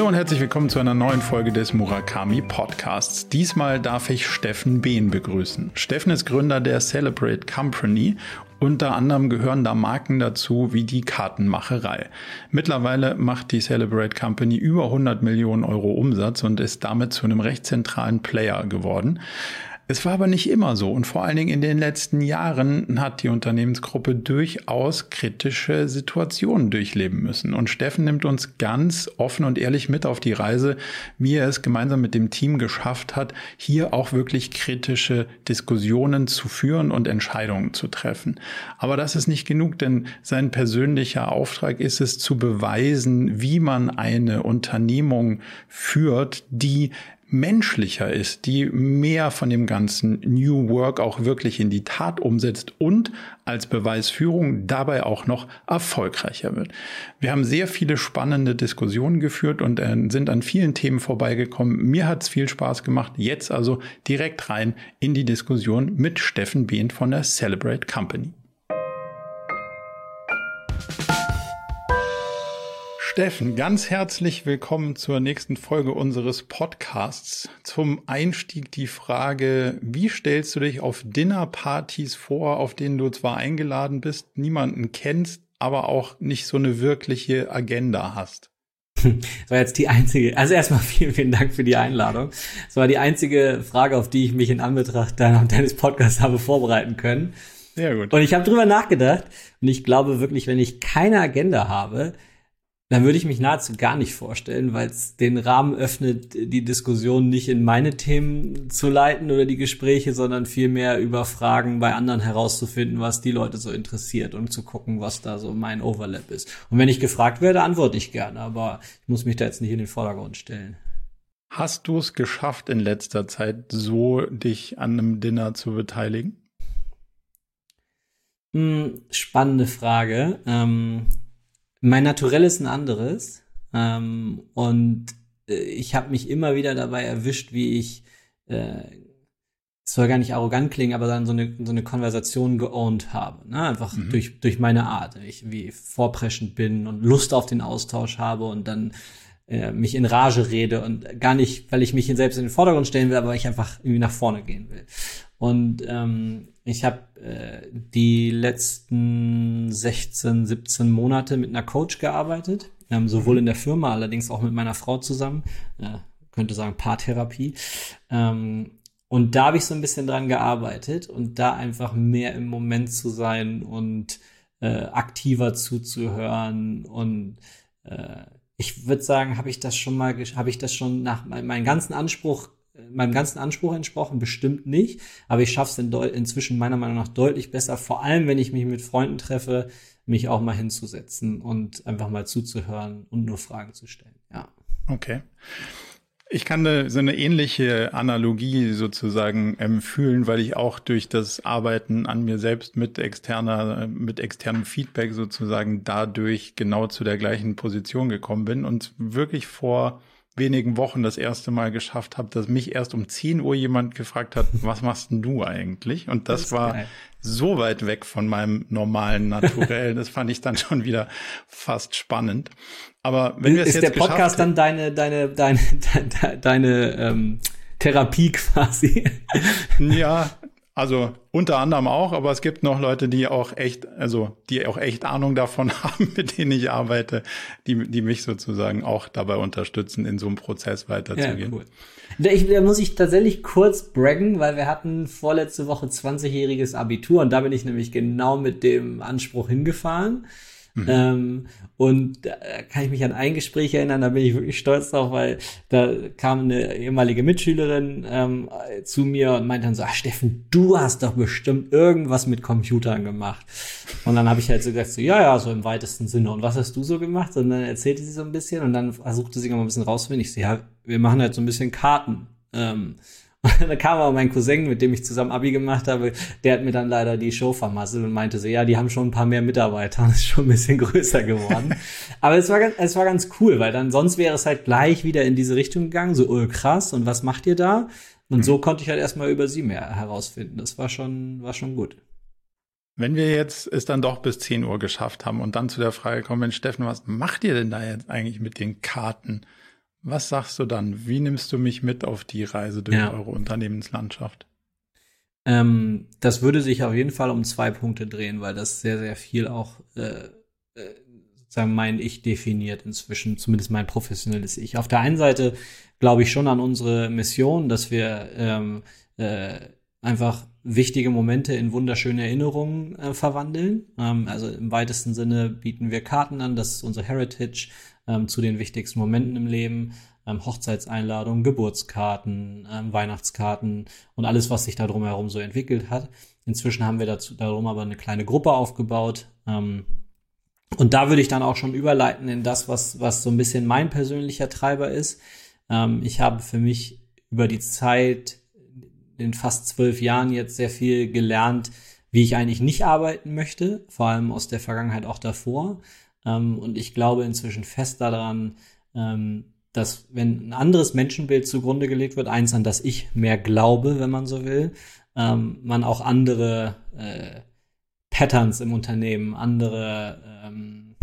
Hallo und herzlich willkommen zu einer neuen Folge des Murakami Podcasts. Diesmal darf ich Steffen Behn begrüßen. Steffen ist Gründer der Celebrate Company. Unter anderem gehören da Marken dazu wie die Kartenmacherei. Mittlerweile macht die Celebrate Company über 100 Millionen Euro Umsatz und ist damit zu einem recht zentralen Player geworden. Es war aber nicht immer so und vor allen Dingen in den letzten Jahren hat die Unternehmensgruppe durchaus kritische Situationen durchleben müssen. Und Steffen nimmt uns ganz offen und ehrlich mit auf die Reise, wie er es gemeinsam mit dem Team geschafft hat, hier auch wirklich kritische Diskussionen zu führen und Entscheidungen zu treffen. Aber das ist nicht genug, denn sein persönlicher Auftrag ist es zu beweisen, wie man eine Unternehmung führt, die menschlicher ist, die mehr von dem ganzen New Work auch wirklich in die Tat umsetzt und als Beweisführung dabei auch noch erfolgreicher wird. Wir haben sehr viele spannende Diskussionen geführt und äh, sind an vielen Themen vorbeigekommen. Mir hat es viel Spaß gemacht. Jetzt also direkt rein in die Diskussion mit Steffen Behn von der Celebrate Company. Steffen, ganz herzlich willkommen zur nächsten Folge unseres Podcasts. Zum Einstieg die Frage, wie stellst du dich auf Dinnerpartys vor, auf denen du zwar eingeladen bist, niemanden kennst, aber auch nicht so eine wirkliche Agenda hast? Das war jetzt die einzige, also erstmal vielen, vielen Dank für die Einladung. Das war die einzige Frage, auf die ich mich in Anbetracht deines Podcasts habe vorbereiten können. Sehr gut. Und ich habe drüber nachgedacht und ich glaube wirklich, wenn ich keine Agenda habe, dann würde ich mich nahezu gar nicht vorstellen, weil es den Rahmen öffnet, die Diskussion nicht in meine Themen zu leiten oder die Gespräche, sondern vielmehr über Fragen bei anderen herauszufinden, was die Leute so interessiert und zu gucken, was da so mein Overlap ist. Und wenn ich gefragt werde, antworte ich gerne, aber ich muss mich da jetzt nicht in den Vordergrund stellen. Hast du es geschafft in letzter Zeit, so dich an einem Dinner zu beteiligen? Hm, spannende Frage. Ähm, mein Naturell ist ein anderes. Ähm, und äh, ich habe mich immer wieder dabei erwischt, wie ich, äh, es soll gar nicht arrogant klingen, aber dann so eine, so eine Konversation geowned habe. Ne? Einfach mhm. durch, durch meine Art. Ich, wie vorpreschend bin und Lust auf den Austausch habe und dann äh, mich in Rage rede und gar nicht, weil ich mich selbst in den Vordergrund stellen will, aber weil ich einfach irgendwie nach vorne gehen will. Und ähm, ich habe äh, die letzten 16, 17 Monate mit einer Coach gearbeitet, ähm, sowohl in der Firma, allerdings auch mit meiner Frau zusammen. Äh, könnte sagen Paartherapie. Ähm, und da habe ich so ein bisschen dran gearbeitet und da einfach mehr im Moment zu sein und äh, aktiver zuzuhören und äh, ich würde sagen, habe ich das schon mal, habe ich das schon nach meinem ganzen Anspruch meinem ganzen Anspruch entsprochen, bestimmt nicht. Aber ich schaffe es in inzwischen meiner Meinung nach deutlich besser, vor allem wenn ich mich mit Freunden treffe, mich auch mal hinzusetzen und einfach mal zuzuhören und nur Fragen zu stellen. Ja. Okay. Ich kann da so eine ähnliche Analogie sozusagen ähm, fühlen, weil ich auch durch das Arbeiten an mir selbst mit externer, mit externem Feedback sozusagen dadurch genau zu der gleichen Position gekommen bin und wirklich vor wenigen Wochen das erste Mal geschafft habe, dass mich erst um 10 Uhr jemand gefragt hat, was machst denn du eigentlich? Und das, das war geil. so weit weg von meinem normalen Naturell. das fand ich dann schon wieder fast spannend. Aber wenn wir es jetzt Ist der Podcast dann deine, deine, deine, deine, deine ähm, Therapie quasi? ja, also unter anderem auch, aber es gibt noch Leute, die auch echt, also die auch echt Ahnung davon haben, mit denen ich arbeite, die, die mich sozusagen auch dabei unterstützen, in so einem Prozess weiterzugehen. Ja, cool. Da, ich, da muss ich tatsächlich kurz braggen, weil wir hatten vorletzte Woche 20-jähriges Abitur und da bin ich nämlich genau mit dem Anspruch hingefahren. Mhm. Ähm, und da kann ich mich an ein Gespräch erinnern, da bin ich wirklich stolz drauf, weil da kam eine ehemalige Mitschülerin ähm, zu mir und meinte dann so, ah, Steffen, du hast doch bestimmt irgendwas mit Computern gemacht. Und dann habe ich halt so gesagt, so, ja, ja, so im weitesten Sinne. Und was hast du so gemacht? Und dann erzählte sie so ein bisschen und dann versuchte sie noch ein bisschen rauszufinden. Ich so, ja, wir machen halt so ein bisschen Karten. Ähm, und dann kam aber mein Cousin, mit dem ich zusammen Abi gemacht habe, der hat mir dann leider die Show vermasselt und meinte so, ja, die haben schon ein paar mehr Mitarbeiter, das ist schon ein bisschen größer geworden. aber es war, ganz, es war ganz cool, weil dann sonst wäre es halt gleich wieder in diese Richtung gegangen, so, oh krass, und was macht ihr da? Und mhm. so konnte ich halt erstmal über sie mehr herausfinden. Das war schon, war schon gut. Wenn wir jetzt es dann doch bis 10 Uhr geschafft haben und dann zu der Frage kommen, Mensch, Steffen, was macht ihr denn da jetzt eigentlich mit den Karten? Was sagst du dann? Wie nimmst du mich mit auf die Reise durch Ja. eure Unternehmenslandschaft? Ähm, das würde sich auf jeden Fall um zwei Punkte drehen, weil das sehr, sehr viel auch äh, äh, sozusagen mein Ich definiert inzwischen, zumindest mein professionelles Ich. Auf der einen Seite glaube ich schon an unsere Mission, dass wir ähm, äh, einfach wichtige Momente in wunderschöne Erinnerungen äh, verwandeln. Ähm, also im weitesten Sinne bieten wir Karten an, das ist unsere Heritage ähm, zu den wichtigsten Momenten im Leben. Ähm, Hochzeitseinladungen, Geburtskarten, ähm, Weihnachtskarten und alles, was sich da drumherum so entwickelt hat. Inzwischen haben wir dazu darum aber eine kleine Gruppe aufgebaut. Ähm, und da würde ich dann auch schon überleiten in das, was, was so ein bisschen mein persönlicher Treiber ist. Ähm, ich habe für mich über die Zeit in fast zwölf Jahren jetzt sehr viel gelernt, wie ich eigentlich nicht arbeiten möchte, vor allem aus der Vergangenheit auch davor. Ähm, und ich glaube inzwischen fest daran, ähm, dass wenn ein anderes Menschenbild zugrunde gelegt wird, eins, an das ich mehr glaube, wenn man so will, ähm, man auch andere äh, Patterns im Unternehmen, andere ähm,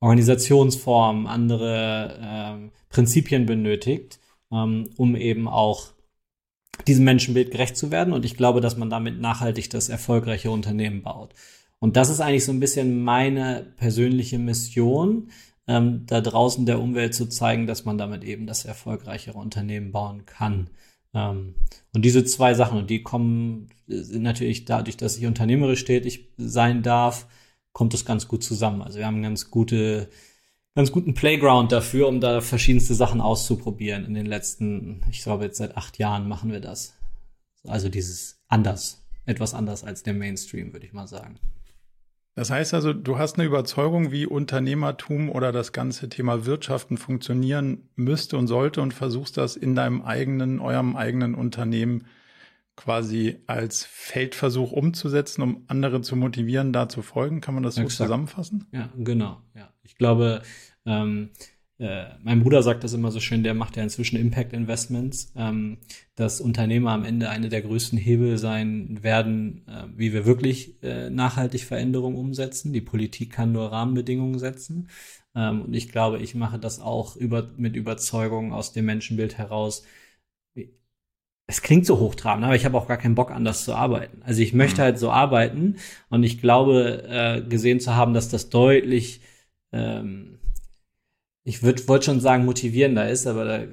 Organisationsformen, andere ähm, Prinzipien benötigt, ähm, um eben auch diesem Menschenbild gerecht zu werden. Und ich glaube, dass man damit nachhaltig das erfolgreiche Unternehmen baut. Und das ist eigentlich so ein bisschen meine persönliche Mission, ähm, da draußen der Umwelt zu zeigen, dass man damit eben das erfolgreichere Unternehmen bauen kann. Ähm, und diese zwei Sachen, und die kommen natürlich dadurch, dass ich unternehmerisch tätig sein darf, kommt es ganz gut zusammen. Also wir haben ganz gute, ganz guten Playground dafür, um da verschiedenste Sachen auszuprobieren. In den letzten, ich glaube jetzt seit acht Jahren machen wir das. Also dieses anders, etwas anders als der Mainstream, würde ich mal sagen. Das heißt also, du hast eine Überzeugung, wie Unternehmertum oder das ganze Thema Wirtschaften funktionieren müsste und sollte und versuchst das in deinem eigenen, eurem eigenen Unternehmen quasi als Feldversuch umzusetzen, um andere zu motivieren, da zu folgen. Kann man das so Exakt. zusammenfassen? Ja, genau. Ja, ich glaube, ähm, äh, mein Bruder sagt das immer so schön, der macht ja inzwischen Impact Investments, ähm, dass Unternehmer am Ende eine der größten Hebel sein werden, äh, wie wir wirklich äh, nachhaltig Veränderungen umsetzen. Die Politik kann nur Rahmenbedingungen setzen. Ähm, und ich glaube, ich mache das auch über, mit Überzeugung aus dem Menschenbild heraus. Es klingt so hochtrabend, aber ich habe auch gar keinen Bock, anders zu arbeiten. Also ich möchte Mhm. halt so arbeiten und ich glaube, äh, gesehen zu haben, dass das deutlich ähm, ich würde wollte schon sagen motivierender ist, aber da,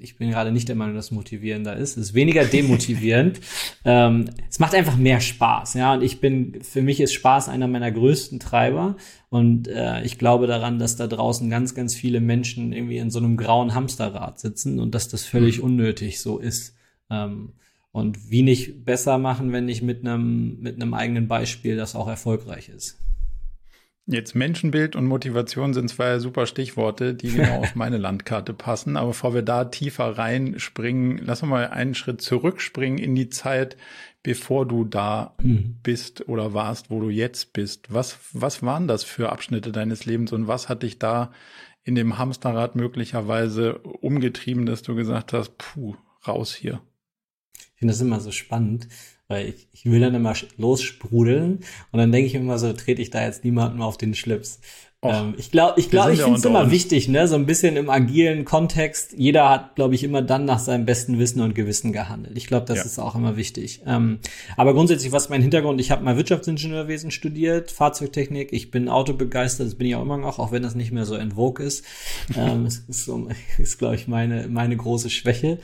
ich bin gerade nicht der Meinung, dass motivierender ist. Es ist weniger demotivierend. ähm, es macht einfach mehr Spaß, ja. Und ich bin, für mich ist Spaß einer meiner größten Treiber. Und äh, ich glaube daran, dass da draußen ganz, ganz viele Menschen irgendwie in so einem grauen Hamsterrad sitzen und dass das völlig unnötig so ist. Ähm, und wie nicht besser machen, wenn nicht mit einem mit einem eigenen Beispiel, das auch erfolgreich ist. Jetzt Menschenbild und Motivation sind zwei super Stichworte, die genau auf meine Landkarte passen. Aber bevor wir da tiefer reinspringen, lass uns mal einen Schritt zurückspringen in die Zeit, bevor du da Mhm. bist oder warst, wo du jetzt bist. Was, was waren das für Abschnitte deines Lebens und was hat dich da in dem Hamsterrad möglicherweise umgetrieben, dass du gesagt hast, puh, raus hier? Ich finde das immer so spannend, weil ich, ich will dann immer lossprudeln und dann denke ich immer so, trete ich da jetzt niemandem auf den Schlips. Ähm, ich glaube, ich, glaub, ich finde es immer uns. wichtig, ne, so ein bisschen im agilen Kontext. Jeder hat, glaube ich, immer dann nach seinem besten Wissen und Gewissen gehandelt. Ich glaube, das Ja. ist auch immer wichtig. Ähm, aber grundsätzlich, was mein Hintergrund? Ich habe mal Wirtschaftsingenieurwesen studiert, Fahrzeugtechnik. Ich bin autobegeistert, das bin ich auch immer noch, auch wenn das nicht mehr so en vogue ist. ähm, es ist, so, ist glaube ich, meine, meine große Schwäche.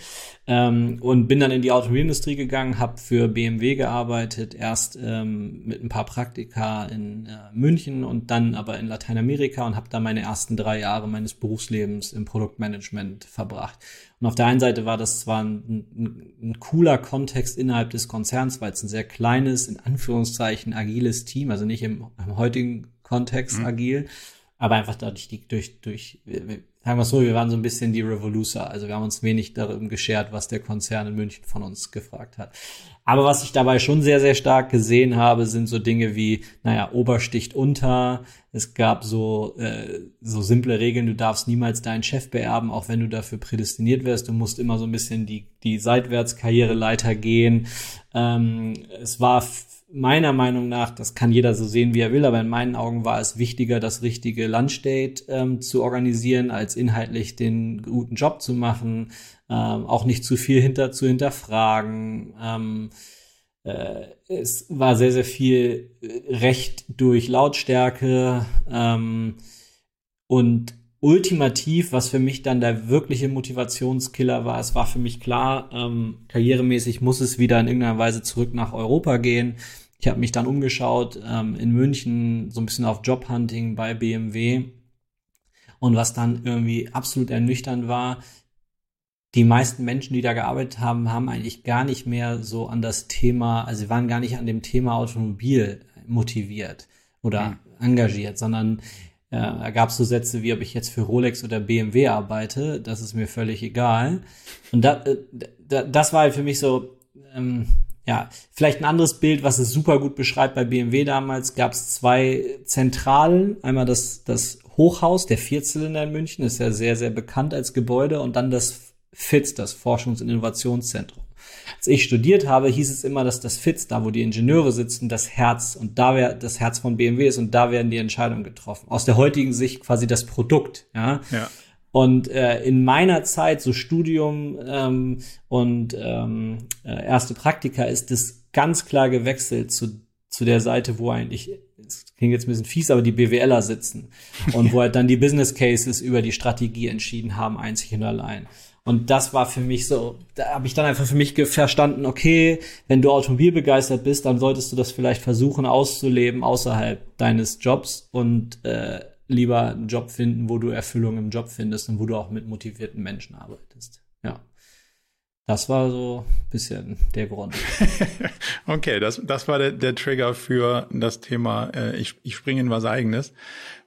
Ähm, und bin dann in die Automobilindustrie gegangen, habe für BMW gearbeitet, erst ähm, mit ein paar Praktika in äh, München und dann aber in Lateinamerika und habe da meine ersten drei Jahre meines Berufslebens im Produktmanagement verbracht. Und auf der einen Seite war das zwar ein, ein, ein cooler Kontext innerhalb des Konzerns, weil es ein sehr kleines, in Anführungszeichen, agiles Team, also nicht im, im heutigen Kontext Mhm. agil, aber einfach dadurch, die, durch, durch, sagen wir es so, wir waren so ein bisschen die Revolucer. Also wir haben uns wenig darum geschert, was der Konzern in München von uns gefragt hat. Aber was ich dabei schon sehr, sehr stark gesehen habe, sind so Dinge wie, naja, Ober sticht unter. Es gab so, äh, so simple Regeln, du darfst niemals deinen Chef beerben, auch wenn du dafür prädestiniert wirst. Du musst immer so ein bisschen die, die Seitwärtskarriereleiter gehen. Ähm, es war meiner Meinung nach, das kann jeder so sehen, wie er will, aber in meinen Augen war es wichtiger, das richtige Lunch-Date ähm, zu organisieren, als inhaltlich den guten Job zu machen, ähm, auch nicht zu viel hinter zu hinterfragen. Ähm, äh, es war sehr, sehr viel Recht durch Lautstärke ähm, und ultimativ, was für mich dann der wirkliche Motivationskiller war, es war für mich klar, ähm, karrieremäßig muss es wieder in irgendeiner Weise zurück nach Europa gehen. Ich habe mich dann umgeschaut ähm, in München, so ein bisschen auf Jobhunting bei BMW. Und was dann irgendwie absolut ernüchternd war, die meisten Menschen, die da gearbeitet haben, haben eigentlich gar nicht mehr so an das Thema, also sie waren gar nicht an dem Thema Automobil motiviert oder mhm. engagiert, sondern äh, da gab es so Sätze wie, ob ich jetzt für Rolex oder BMW arbeite, das ist mir völlig egal. Und da, äh, da, das war halt für mich so, ähm, ja, vielleicht ein anderes Bild, was es super gut beschreibt bei BMW damals, gab es zwei Zentralen. Einmal das, das Hochhaus, der Vierzylinder in München, ist ja sehr, sehr bekannt als Gebäude, und dann das FITS, das Forschungs- und Innovationszentrum. Als ich studiert habe, hieß es immer, dass das FITS, da wo die Ingenieure sitzen, das Herz und da wäre das Herz von BMW ist und da werden die Entscheidungen getroffen. Aus der heutigen Sicht quasi das Produkt, ja. ja. Und äh, in meiner Zeit, so Studium ähm, und ähm, äh, erste Praktika, ist es ganz klar gewechselt zu, zu der Seite, wo eigentlich, es klingt jetzt ein bisschen fies, aber die BWLer sitzen und wo halt dann die Business Cases über die Strategie entschieden haben, einzig und allein. Und das war für mich so, da habe ich dann einfach für mich verstanden, okay, wenn du automobilbegeistert bist, dann solltest du das vielleicht versuchen auszuleben außerhalb deines Jobs und äh, lieber einen Job finden, wo du Erfüllung im Job findest und wo du auch mit motivierten Menschen arbeitest. Ja. Das war so ein bisschen der Grund. okay, das, das war der, der Trigger für das Thema, äh, ich, ich springe in was eigenes.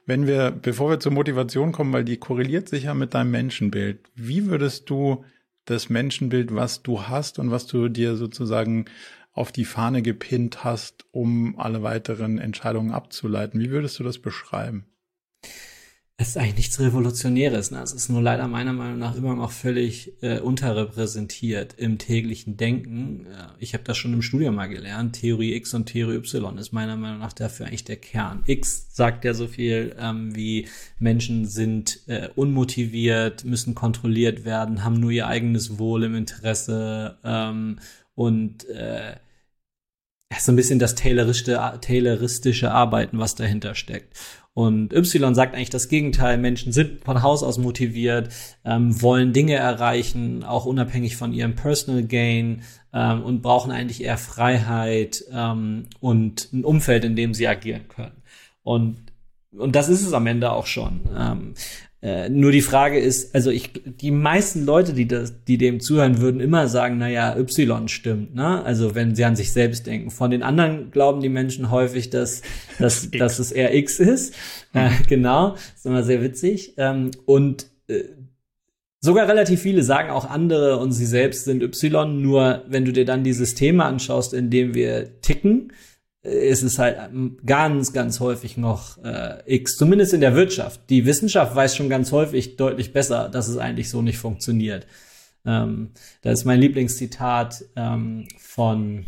Wenn wir, bevor wir zur Motivation kommen, weil die korreliert sich ja mit deinem Menschenbild, wie würdest du das Menschenbild, was du hast und was du dir sozusagen auf die Fahne gepinnt hast, um alle weiteren Entscheidungen abzuleiten, wie würdest du das beschreiben? Es ist eigentlich nichts Revolutionäres. Ne? Es ist nur leider meiner Meinung nach immer noch völlig äh, unterrepräsentiert im täglichen Denken. Äh, ich habe das schon im Studium mal gelernt. Theorie X und Theorie Y ist meiner Meinung nach dafür eigentlich der Kern. X sagt ja so viel ähm, wie Menschen sind äh, unmotiviert, müssen kontrolliert werden, haben nur ihr eigenes Wohl im Interesse ähm, und äh, so ein bisschen das tayloristische, tayloristische Arbeiten, was dahinter steckt. Und Y sagt eigentlich das Gegenteil. Menschen sind von Haus aus motiviert, ähm, wollen Dinge erreichen, auch unabhängig von ihrem Personal Gain ähm, und brauchen eigentlich eher Freiheit ähm, und ein Umfeld, in dem sie agieren können. Und und das ist es am Ende auch schon. Äh, nur die Frage ist, also ich, die meisten Leute, die das, die dem zuhören, würden immer sagen, naja, Y stimmt, ne? Also wenn sie an sich selbst denken. Von den anderen glauben die Menschen häufig, dass, dass, dass es eher X ist. Äh, genau, ist immer sehr witzig. Ähm, und äh, Sogar relativ viele sagen auch andere und sie selbst sind Y, nur wenn du dir dann die Systeme anschaust, in dem wir ticken, ist es halt ganz, ganz häufig noch äh, X, zumindest in der Wirtschaft. Die Wissenschaft weiß schon ganz häufig deutlich besser, dass es eigentlich so nicht funktioniert. Ähm, da ist mein Lieblingszitat ähm, von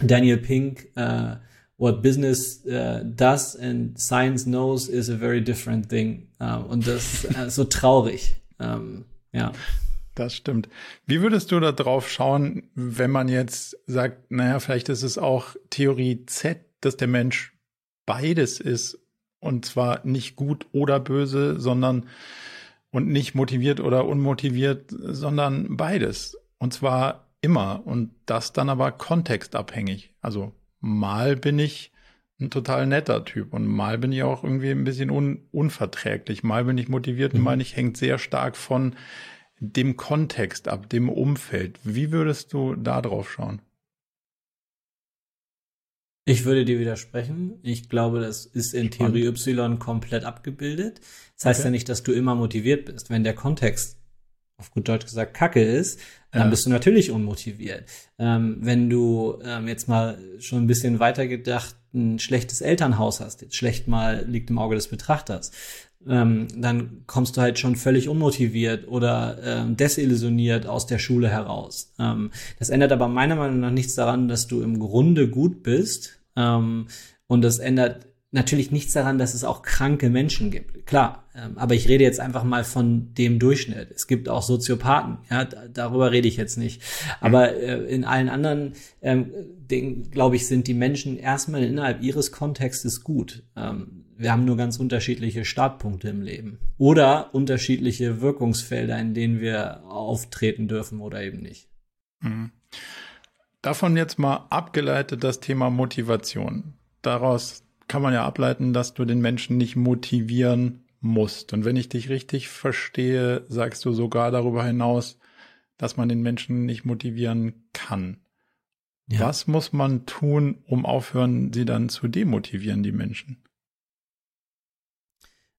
Daniel Pink, äh, What business uh, does and science knows is a very different thing. Uh, und das ist äh, so traurig. Ähm, ja. Das stimmt. Wie würdest du da drauf schauen, wenn man jetzt sagt, naja, vielleicht ist es auch Theorie Z, dass der Mensch beides ist und zwar nicht gut oder böse, sondern und nicht motiviert oder unmotiviert, sondern beides. Und zwar immer und das dann aber kontextabhängig. Also mal bin ich ein total netter Typ und mal bin ich auch irgendwie ein bisschen un unverträglich, mal bin ich motiviert mhm. und mal nicht, hängt sehr stark von dem Kontext ab, dem Umfeld. Wie würdest du da drauf schauen? Ich würde dir widersprechen. Ich glaube, das ist in Spannend. Theorie Y komplett abgebildet. Das heißt okay. ja nicht, dass du immer motiviert bist. Wenn der Kontext auf gut Deutsch gesagt Kacke ist, dann ja. bist du natürlich unmotiviert. Ähm, wenn du ähm, jetzt mal schon ein bisschen weiter gedacht ein schlechtes Elternhaus hast, jetzt schlecht mal liegt im Auge des Betrachters, ähm, dann kommst du halt schon völlig unmotiviert oder ähm, desillusioniert aus der Schule heraus. Ähm, das ändert aber meiner Meinung nach nichts daran, dass du im Grunde gut bist. Ähm, und das ändert natürlich nichts daran, dass es auch kranke Menschen gibt. Klar, ähm, aber ich rede jetzt einfach mal von dem Durchschnitt. Es gibt auch Soziopathen, ja, darüber rede ich jetzt nicht. Aber äh, in allen anderen ähm, Dingen, glaube ich, sind die Menschen erstmal innerhalb ihres Kontextes gut. Ähm, wir haben nur ganz unterschiedliche Startpunkte im Leben oder unterschiedliche Wirkungsfelder, in denen wir auftreten dürfen oder eben nicht. Mhm. Davon jetzt mal abgeleitet das Thema Motivation. Daraus kann man ja ableiten, dass du den Menschen nicht motivieren musst. Und wenn ich dich richtig verstehe, sagst du sogar darüber hinaus, dass man den Menschen nicht motivieren kann. Ja. Was muss man tun, um aufhören, sie dann zu demotivieren, die Menschen?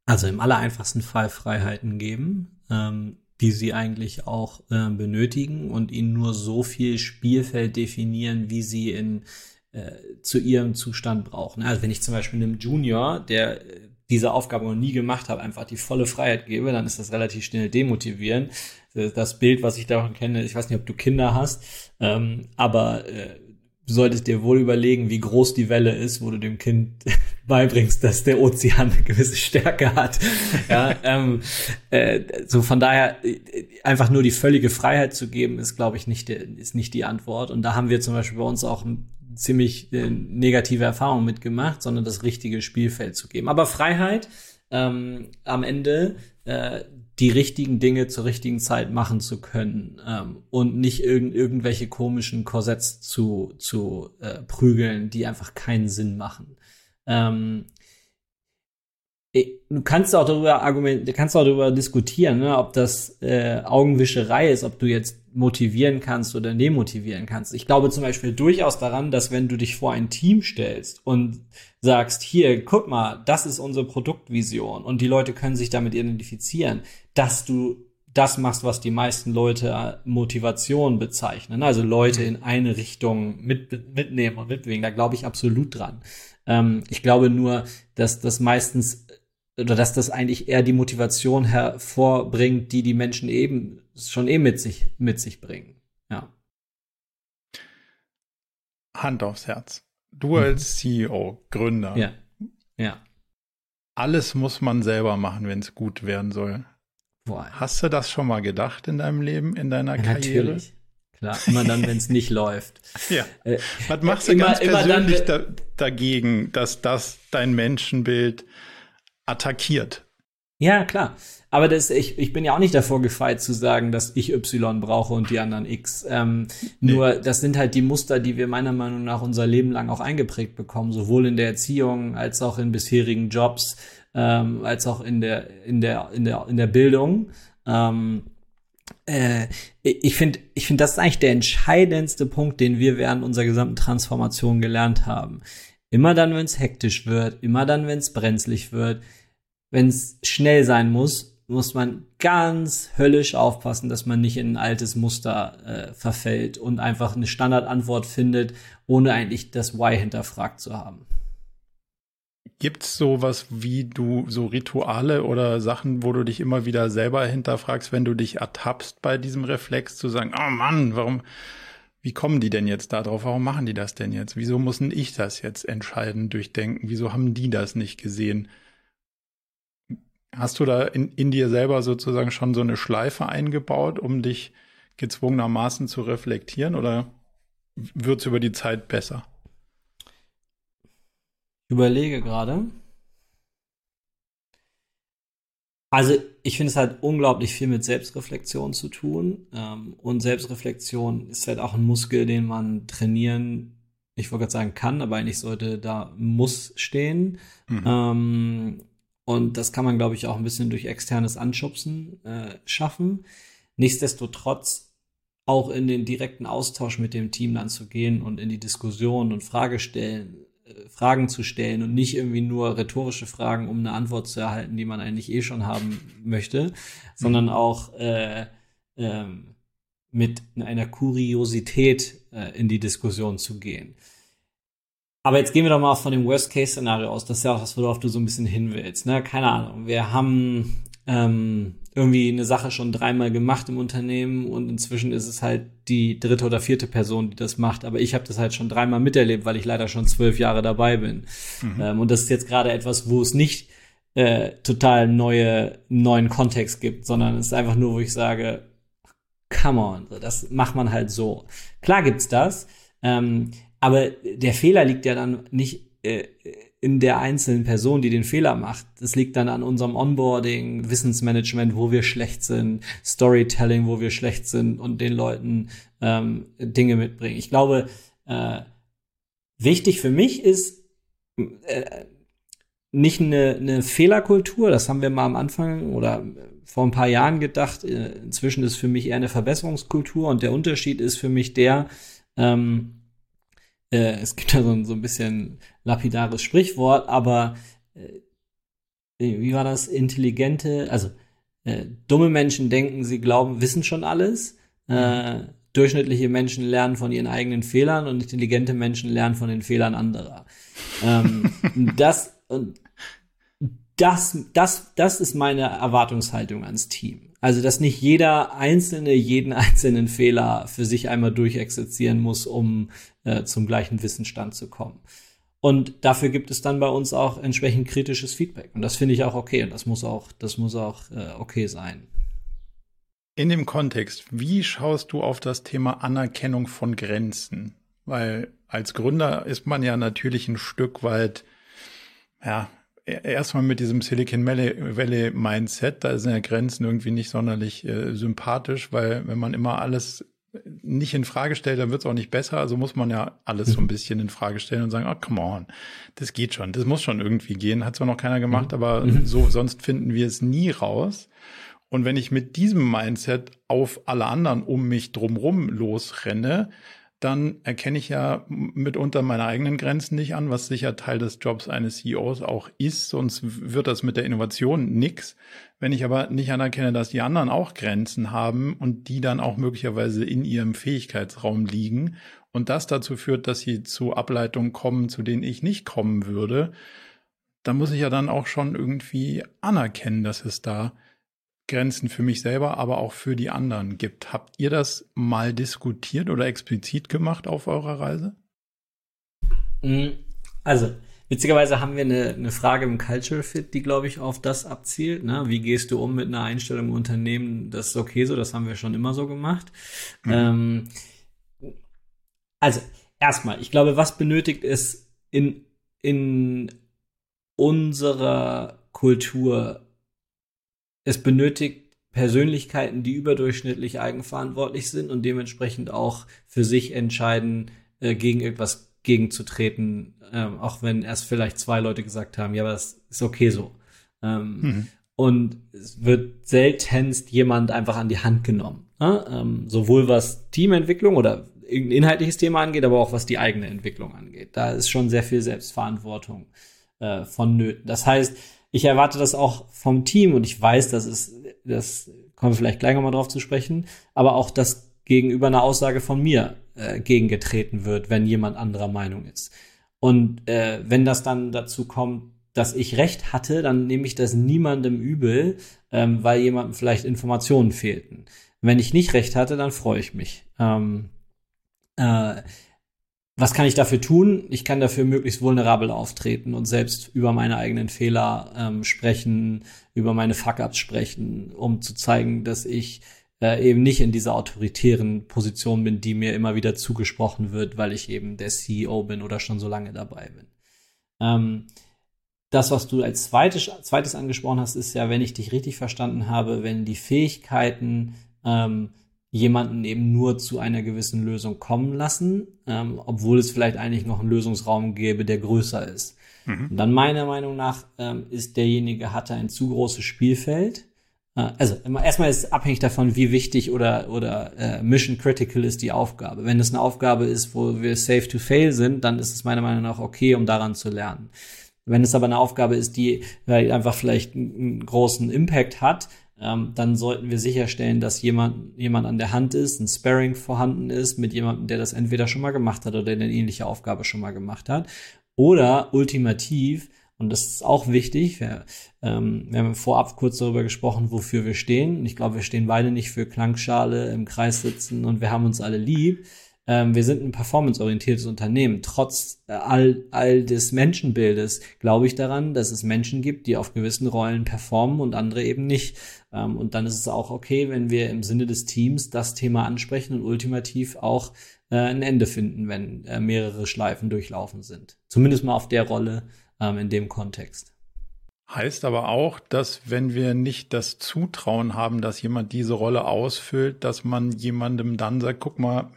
Also im allereinfachsten Fall Freiheiten geben, ähm, die sie eigentlich auch äh, benötigen und ihnen nur so viel Spielfeld definieren, wie sie in äh, zu ihrem Zustand brauchen. Also wenn ich zum Beispiel einem Junior, der äh, diese Aufgabe noch nie gemacht hat, einfach die volle Freiheit gebe, dann ist das relativ schnell demotivierend. Das Bild, was ich davon kenne, ich weiß nicht, ob du Kinder hast, ähm, aber äh, solltest dir wohl überlegen, wie groß die Welle ist, wo du dem Kind beibringst, dass der Ozean eine gewisse Stärke hat. ja, ähm, äh, so von daher äh, einfach nur die völlige Freiheit zu geben, ist, glaube ich, nicht, ist nicht die Antwort. Und da haben wir zum Beispiel bei uns auch ziemlich äh, negative Erfahrungen mitgemacht, sondern das richtige Spielfeld zu geben. Aber Freiheit ähm, am Ende äh, die richtigen Dinge zur richtigen Zeit machen zu können ähm, und nicht irgend, irgendwelche komischen Korsetts zu, zu äh, prügeln, die einfach keinen Sinn machen. Ähm, du kannst auch darüber argumentieren, du kannst auch darüber diskutieren, ne, ob das äh, Augenwischerei ist, ob du jetzt motivieren kannst oder demotivieren kannst. Ich glaube zum Beispiel durchaus daran, dass wenn du dich vor ein Team stellst und sagst, hier, guck mal, das ist unsere Produktvision und die Leute können sich damit identifizieren, dass du das machst, was die meisten Leute Motivation bezeichnen. Also Leute in eine Richtung mit, mitnehmen und mitbewegen. Da glaube ich absolut dran. Ähm, ich glaube nur, dass das meistens oder dass das eigentlich eher die Motivation hervorbringt, die die Menschen eben schon eh mit sich, mit sich bringen. Ja. Hand aufs Herz. Du mhm. als CEO, Gründer. Ja. Ja. Alles muss man selber machen, wenn es gut werden soll. Boah. Hast du das schon mal gedacht in deinem Leben, in deiner ja, Karriere? Natürlich. Klar, immer dann, wenn es nicht läuft. Ja. Äh, Was machst du immer, ganz persönlich dann, da, dagegen, dass das dein Menschenbild attackiert. Ja, klar. Aber das, ich, ich bin ja auch nicht davor gefeit zu sagen, dass ich Y brauche und die anderen X. Ähm, nee. Nur das sind halt die Muster, die wir meiner Meinung nach unser Leben lang auch eingeprägt bekommen, sowohl in der Erziehung als auch in bisherigen Jobs, ähm, als auch in der, in der, in der, in der Bildung. Ähm, äh, ich finde, ich finde, das ist eigentlich der entscheidendste Punkt, den wir während unserer gesamten Transformation gelernt haben. Immer dann, wenn es hektisch wird, immer dann, wenn es brenzlig wird, wenn es schnell sein muss, muss man ganz höllisch aufpassen, dass man nicht in ein altes Muster äh, verfällt und einfach eine Standardantwort findet, ohne eigentlich das Why hinterfragt zu haben. Gibt es sowas wie du, so Rituale oder Sachen, wo du dich immer wieder selber hinterfragst, wenn du dich ertappst bei diesem Reflex zu sagen, oh Mann, warum, wie kommen die denn jetzt darauf? Warum machen die das denn jetzt? Wieso mussten ich das jetzt entscheiden, durchdenken? Wieso haben die das nicht gesehen? Hast du da in, in dir selber sozusagen schon so eine Schleife eingebaut, um dich gezwungenermaßen zu reflektieren oder wird es über die Zeit besser? Überlege gerade. Also ich finde es halt unglaublich viel mit Selbstreflexion zu tun. Ähm, und Selbstreflexion ist halt auch ein Muskel, den man trainieren, ich wollte gerade sagen kann, aber eigentlich sollte da muss stehen. Mhm. Ähm, und das kann man, glaube ich, auch ein bisschen durch externes Anschubsen äh, schaffen. Nichtsdestotrotz auch in den direkten Austausch mit dem Team dann zu gehen und in die Diskussion und Frage stellen, Fragen zu stellen und nicht irgendwie nur rhetorische Fragen, um eine Antwort zu erhalten, die man eigentlich eh schon haben möchte, sondern mhm. auch äh, ähm, mit einer Kuriosität äh, in die Diskussion zu gehen. aber jetzt gehen wir doch mal von dem Worst-Case-Szenario aus. Das ist ja auch das, worauf du so ein bisschen hin willst. Ne? Keine Ahnung. Wir haben ähm, irgendwie eine Sache schon dreimal gemacht im Unternehmen und inzwischen ist es halt die dritte oder vierte Person, die das macht. Aber ich habe das halt schon dreimal miterlebt, weil ich leider schon zwölf Jahre dabei bin. Mhm. Ähm, und das ist jetzt gerade etwas, wo es nicht äh, total neue, neuen Kontext gibt, sondern es ist einfach nur, wo ich sage, come on, das macht man halt so. Klar gibt's das, ähm, aber der Fehler liegt ja dann nicht äh, in der einzelnen Person, die den Fehler macht. Das liegt dann an unserem Onboarding, Wissensmanagement, wo wir schlecht sind, Storytelling, wo wir schlecht sind und den Leuten ähm, Dinge mitbringen. Ich glaube, äh, wichtig für mich ist äh, nicht eine, eine Fehlerkultur, das haben wir mal am Anfang oder vor ein paar Jahren gedacht. Äh, inzwischen ist für mich eher eine Verbesserungskultur und der Unterschied ist für mich der, ähm, äh, es gibt ja so ein, so ein bisschen lapidares Sprichwort, aber äh, wie war das? Intelligente, also äh, dumme Menschen denken, sie glauben, wissen schon alles. Äh, mhm. durchschnittliche Menschen lernen von ihren eigenen Fehlern und intelligente Menschen lernen von den Fehlern anderer. ähm, das und das, das, das ist meine Erwartungshaltung ans Team. Also, dass nicht jeder Einzelne jeden einzelnen Fehler für sich einmal durchexerzieren muss, um äh, zum gleichen Wissensstand zu kommen. Und dafür gibt es dann bei uns auch entsprechend kritisches Feedback. Und das finde ich auch okay. Und das muss auch, das muss auch äh, okay sein. In dem Kontext, wie schaust du auf das Thema Anerkennung von Grenzen? Weil als Gründer ist man ja natürlich ein Stück weit, ja, E-, erstmal mit diesem Silicon Valley Mindset, da sind ja Grenzen irgendwie nicht sonderlich äh, sympathisch, weil wenn man immer alles nicht in Frage stellt, dann wird es auch nicht besser. Also muss man ja alles so ein mhm. bisschen in Frage stellen und sagen, oh, come on, das geht schon, das muss schon irgendwie gehen. Hat zwar noch keiner gemacht, mhm. aber mhm. so, sonst finden wir es nie raus. Und wenn ich mit diesem Mindset auf alle anderen um mich drumrum losrenne, dann erkenne ich ja mitunter meine eigenen Grenzen nicht an, was sicher Teil des Jobs eines CEOs auch ist, sonst wird das mit der Innovation nix. Wenn ich aber nicht anerkenne, dass die anderen auch Grenzen haben und die dann auch möglicherweise in ihrem Fähigkeitsraum liegen und das dazu führt, dass sie zu Ableitungen kommen, zu denen ich nicht kommen würde, dann muss ich ja dann auch schon irgendwie anerkennen, dass es da Grenzen für mich selber, aber auch für die anderen gibt. Habt ihr das mal diskutiert oder explizit gemacht auf eurer Reise? Mm, also, witzigerweise haben wir eine, eine Frage im Culture Fit, die, glaube ich, auf das abzielt. Ne? Wie gehst du um mit einer Einstellung im Unternehmen? Das ist okay so, das haben wir schon immer so gemacht. Mhm. Ähm, also, erstmal, ich glaube, was benötigt es in, in unserer Kultur es benötigt Persönlichkeiten, die überdurchschnittlich eigenverantwortlich sind und dementsprechend auch für sich entscheiden, äh, gegen irgendwas gegenzutreten, ähm, auch wenn erst vielleicht zwei Leute gesagt haben, ja, aber das ist okay so. Ähm, mhm. Und es wird seltenst jemand einfach an die Hand genommen. Ne? Ähm, sowohl was Teamentwicklung oder irgendein inhaltliches Thema angeht, aber auch was die eigene Entwicklung angeht. Da ist schon sehr viel Selbstverantwortung äh, von Nöten. Das heißt, ich erwarte das auch vom Team und ich weiß, dass es, das kommen wir vielleicht gleich nochmal drauf zu sprechen, aber auch, dass gegenüber einer Aussage von mir äh, gegengetreten wird, wenn jemand anderer Meinung ist. Und äh, wenn das dann dazu kommt, dass ich recht hatte, dann nehme ich das niemandem übel, ähm, weil jemandem vielleicht Informationen fehlten. Wenn ich nicht recht hatte, dann freue ich mich. Ähm, äh, was kann ich dafür tun? Ich kann dafür möglichst vulnerabel auftreten und selbst über meine eigenen Fehler ähm, sprechen, über meine Fuck-ups sprechen, um zu zeigen, dass ich äh, eben nicht in dieser autoritären Position bin, die mir immer wieder zugesprochen wird, weil ich eben der CEO bin oder schon so lange dabei bin. Ähm, das, was du als zweites, zweites angesprochen hast, ist ja, wenn ich dich richtig verstanden habe, wenn die Fähigkeiten ähm, jemanden eben nur zu einer gewissen Lösung kommen lassen, ähm, obwohl es vielleicht eigentlich noch einen Lösungsraum gäbe, der größer ist. Mhm. Und dann meiner Meinung nach ähm, ist derjenige hatte ein zu großes Spielfeld. Äh, also erstmal ist es abhängig davon, wie wichtig oder oder äh, mission critical ist die Aufgabe. Wenn es eine Aufgabe ist, wo wir safe to fail sind, dann ist es meiner Meinung nach okay, um daran zu lernen. Wenn es aber eine Aufgabe ist, die einfach vielleicht einen großen Impact hat, ähm, dann sollten wir sicherstellen, dass jemand, jemand an der Hand ist, ein Sparring vorhanden ist mit jemandem, der das entweder schon mal gemacht hat oder der eine ähnliche Aufgabe schon mal gemacht hat. Oder ultimativ, und das ist auch wichtig, wir, ähm, wir haben vorab kurz darüber gesprochen, wofür wir stehen. Ich glaube, wir stehen beide nicht für Klangschale im Kreis sitzen und wir haben uns alle lieb, ähm, wir sind ein performanceorientiertes Unternehmen. Trotz äh, all, all des Menschenbildes glaube ich daran, dass es Menschen gibt, die auf gewissen Rollen performen und andere eben nicht. Ähm, und dann ist es auch okay, wenn wir im Sinne des Teams das Thema ansprechen und ultimativ auch äh, ein Ende finden, wenn äh, mehrere Schleifen durchlaufen sind. Zumindest mal auf der Rolle ähm, in dem Kontext. Heißt aber auch, dass wenn wir nicht das Zutrauen haben, dass jemand diese Rolle ausfüllt, dass man jemandem dann sagt, guck mal,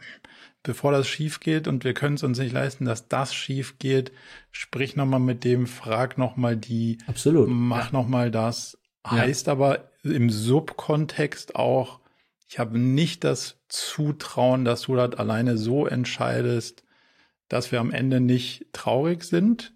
bevor das schief geht und wir können es uns nicht leisten, dass das schief geht, sprich nochmal mit dem, frag nochmal die, Absolut. mach ja. nochmal das. Heißt ja. aber im Subkontext auch, ich habe nicht das Zutrauen, dass du das alleine so entscheidest, dass wir am Ende nicht traurig sind.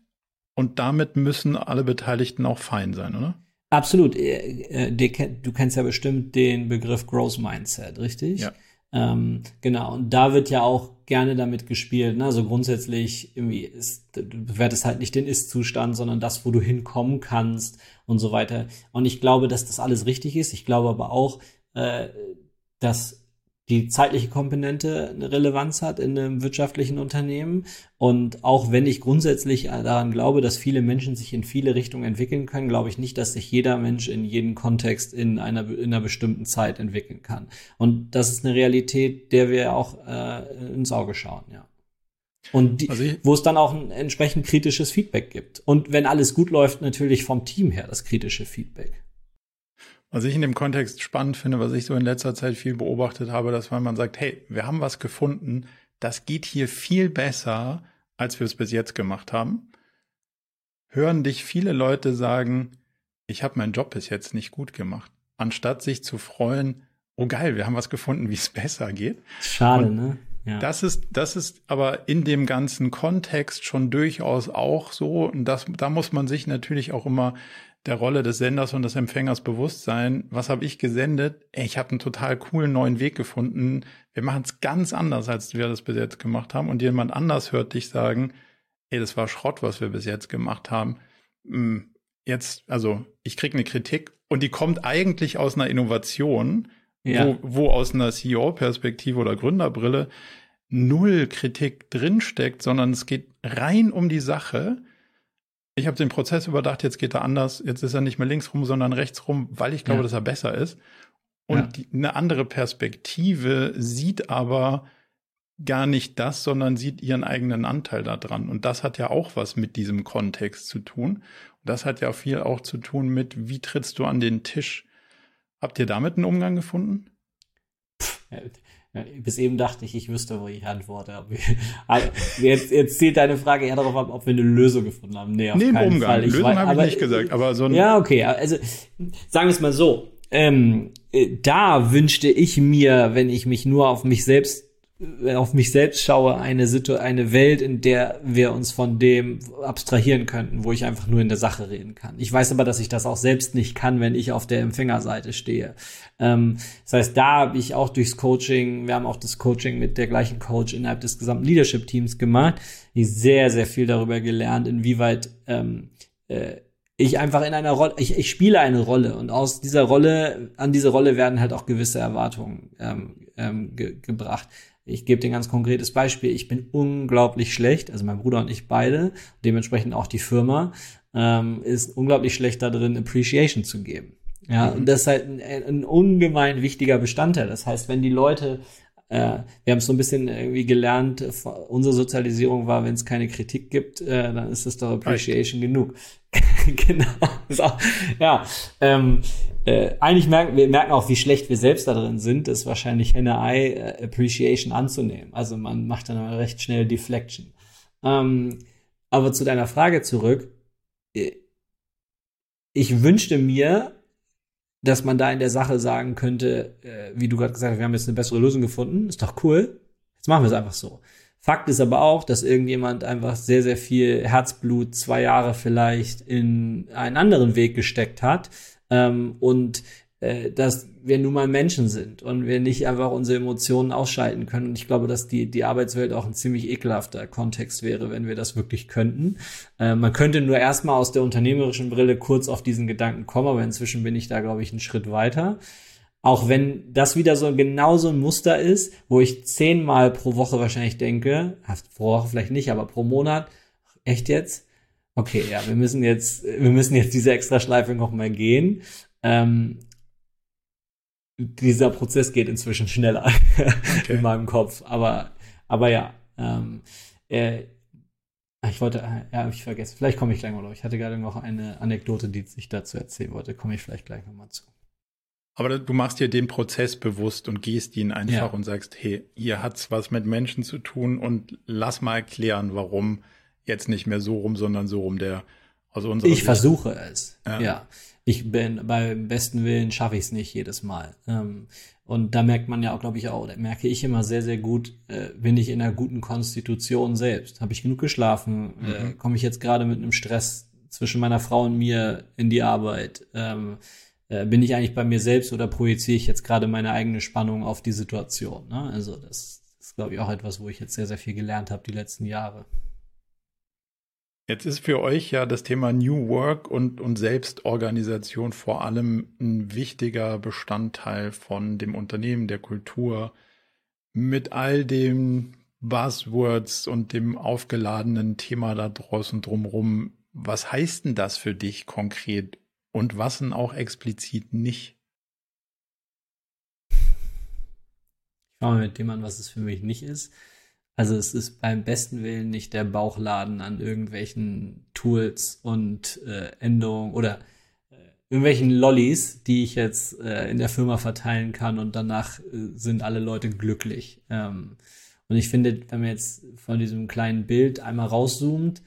Und damit müssen alle Beteiligten auch fein sein, oder? Absolut. Äh, äh, du kennst ja bestimmt den Begriff Growth Mindset, richtig? Ja. Ähm, genau, und da wird ja auch gerne damit gespielt. Ne? Also grundsätzlich irgendwie ist, du bewertest halt nicht den Ist-Zustand, sondern das, wo du hinkommen kannst und so weiter. Und ich glaube, dass das alles richtig ist. Ich glaube aber auch, äh, dass die zeitliche Komponente eine Relevanz hat in einem wirtschaftlichen Unternehmen. Und auch wenn ich grundsätzlich daran glaube, dass viele Menschen sich in viele Richtungen entwickeln können, glaube ich nicht, dass sich jeder Mensch in jedem Kontext in einer, in einer bestimmten Zeit entwickeln kann. Und das ist eine Realität, der wir auch äh, ins Auge schauen, ja. Und die, also wo es dann auch ein entsprechend kritisches Feedback gibt. Und wenn alles gut läuft, natürlich vom Team her das kritische Feedback. Was ich in dem Kontext spannend finde, was ich so in letzter Zeit viel beobachtet habe, dass wenn man sagt, hey, wir haben was gefunden, das geht hier viel besser, als wir es bis jetzt gemacht haben, hören dich viele Leute sagen, ich habe meinen Job bis jetzt nicht gut gemacht, anstatt sich zu freuen, oh geil, wir haben was gefunden, wie es besser geht. Schade, Und ne? Ja. Das ist, das ist aber in dem ganzen Kontext schon durchaus auch so. Und das, da muss man sich natürlich auch immer der Rolle des Senders und des Empfängers bewusst sein. Was habe ich gesendet? Ey, ich habe einen total coolen neuen Weg gefunden. Wir machen es ganz anders, als wir das bis jetzt gemacht haben. Und jemand anders hört dich sagen, ey, das war Schrott, was wir bis jetzt gemacht haben. Hm, jetzt, also ich kriege eine Kritik und die kommt eigentlich aus einer Innovation, ja. wo, wo aus einer CEO-Perspektive oder Gründerbrille null Kritik drinsteckt, sondern es geht rein um die Sache ich habe den Prozess überdacht, jetzt geht er anders, jetzt ist er nicht mehr links rum, sondern rechts rum, weil ich glaube, ja. dass er besser ist. Und ja. die, eine andere Perspektive sieht aber gar nicht das, sondern sieht ihren eigenen Anteil daran. Und das hat ja auch was mit diesem Kontext zu tun. Und das hat ja viel auch zu tun mit, wie trittst du an den Tisch? Habt ihr damit einen Umgang gefunden? Bis eben dachte ich, ich wüsste, wo ich antworte. Also, jetzt, jetzt zielt deine Frage eher darauf ab, ob wir eine Lösung gefunden haben. Nee, auf nee, keinen Umgang. Fall. Ich Lösung habe ich nicht gesagt, aber so ein Ja, okay. Also sagen wir es mal so. Ähm, äh, da wünschte ich mir, wenn ich mich nur auf mich selbst auf mich selbst schaue, eine Situ eine Welt, in der wir uns von dem abstrahieren könnten, wo ich einfach nur in der Sache reden kann. Ich weiß aber, dass ich das auch selbst nicht kann, wenn ich auf der Empfängerseite stehe. Ähm, das heißt, da habe ich auch durchs Coaching, wir haben auch das Coaching mit der gleichen Coach innerhalb des gesamten Leadership-Teams gemacht, ich sehr, sehr viel darüber gelernt, inwieweit ähm, äh, ich einfach in einer Rolle, ich, ich spiele eine Rolle und aus dieser Rolle, an diese Rolle werden halt auch gewisse Erwartungen ähm, ähm, ge gebracht. Ich gebe dir ein ganz konkretes Beispiel. Ich bin unglaublich schlecht, also mein Bruder und ich beide, dementsprechend auch die Firma, ähm, ist unglaublich schlecht da drin, Appreciation zu geben. Ja, mhm. und das ist halt ein, ein ungemein wichtiger Bestandteil. Das heißt, wenn die Leute wir haben es so ein bisschen irgendwie gelernt, unsere Sozialisierung war, wenn es keine Kritik gibt, äh, dann ist es doch Appreciation right. genug. genau. So, ja, ähm, äh, eigentlich merken wir merken auch, wie schlecht wir selbst da drin sind, ist wahrscheinlich Henne-Ei äh, Appreciation anzunehmen. Also man macht dann recht schnell Deflection. Ähm, aber zu deiner Frage zurück. Äh, ich wünschte mir, dass man da in der Sache sagen könnte, äh, wie du gerade gesagt hast, wir haben jetzt eine bessere Lösung gefunden, ist doch cool. Jetzt machen wir es einfach so. Fakt ist aber auch, dass irgendjemand einfach sehr, sehr viel Herzblut, zwei Jahre vielleicht, in einen anderen Weg gesteckt hat, ähm, und äh, dass wir nun mal Menschen sind und wir nicht einfach unsere Emotionen ausschalten können. Und ich glaube, dass die, die Arbeitswelt auch ein ziemlich ekelhafter Kontext wäre, wenn wir das wirklich könnten. Äh, man könnte nur erstmal aus der unternehmerischen Brille kurz auf diesen Gedanken kommen, aber inzwischen bin ich da, glaube ich, einen Schritt weiter. Auch wenn das wieder so genau so ein Muster ist, wo ich zehnmal pro Woche wahrscheinlich denke, pro Woche vielleicht nicht, aber pro Monat, echt jetzt? Okay, ja, wir müssen jetzt, wir müssen jetzt diese Extraschleife noch mal gehen. Ähm, dieser Prozess geht inzwischen schneller okay. in meinem Kopf. Aber, aber ja, ähm, äh, ich wollte, ja, hab ich vergessen. Vielleicht komme ich gleich mal drauf. Ich hatte gerade noch eine Anekdote, die ich dazu erzählen wollte. Komme ich vielleicht gleich nochmal zu. Aber du machst dir den Prozess bewusst und gehst ihn einfach ja. und sagst, hey, hier hat's was mit Menschen zu tun und lass mal erklären, warum jetzt nicht mehr so rum, sondern so rum der unserer Ich Sicht. versuche es. Ja. ja. Ich bin beim besten Willen schaffe ich es nicht jedes Mal. Ähm, und da merkt man ja auch, glaube ich, auch, da merke ich immer sehr, sehr gut, äh, bin ich in einer guten Konstitution selbst. Habe ich genug geschlafen? Äh, mhm. Komme ich jetzt gerade mit einem Stress zwischen meiner Frau und mir in die Arbeit? Ähm, äh, bin ich eigentlich bei mir selbst oder projiziere ich jetzt gerade meine eigene Spannung auf die Situation? Ne? Also das ist, glaube ich, auch etwas, wo ich jetzt sehr, sehr viel gelernt habe die letzten Jahre. Jetzt ist für euch ja das Thema New Work und, und Selbstorganisation vor allem ein wichtiger Bestandteil von dem Unternehmen, der Kultur. Mit all den Buzzwords und dem aufgeladenen Thema da draußen drumrum. Was heißt denn das für dich konkret und was denn auch explizit nicht? Ich fange mit dem an, was es für mich nicht ist. Also es ist beim besten Willen nicht der Bauchladen an irgendwelchen Tools und äh, Änderungen oder äh, irgendwelchen Lollis, die ich jetzt äh, in der Firma verteilen kann und danach äh, sind alle Leute glücklich. Ähm, und ich finde, wenn man jetzt von diesem kleinen Bild einmal rauszoomt,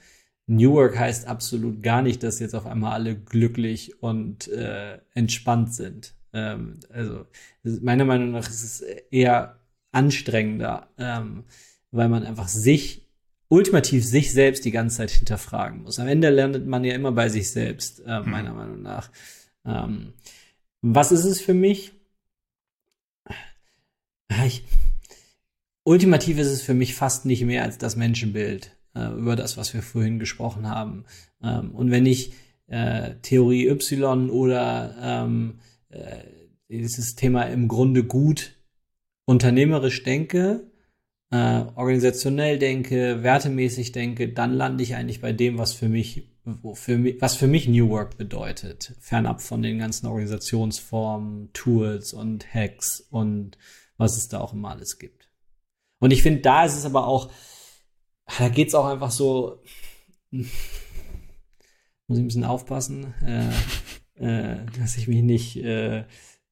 New Work heißt absolut gar nicht, dass jetzt auf einmal alle glücklich und äh, entspannt sind. Ähm, also meiner Meinung nach ist es eher anstrengender. Ähm, weil man einfach sich, ultimativ sich selbst die ganze Zeit hinterfragen muss. Am Ende lernt man ja immer bei sich selbst, äh, mhm. meiner mhm. Meinung nach. Ähm, was ist es für mich? Ich, ultimativ ist es für mich fast nicht mehr als das Menschenbild, äh, über das, was wir vorhin gesprochen haben. Ähm, und wenn ich äh, Theorie Y oder ähm, äh, dieses Thema im Grunde gut unternehmerisch denke, äh, organisationell denke, wertemäßig denke, dann lande ich eigentlich bei dem, was für mich, für mich, was für mich New Work bedeutet. Fernab von den ganzen Organisationsformen, Tools und Hacks und was es da auch immer alles gibt. Und ich finde, da ist es aber auch, da geht es auch einfach so, muss ich ein bisschen aufpassen, äh, äh, dass ich mich nicht äh,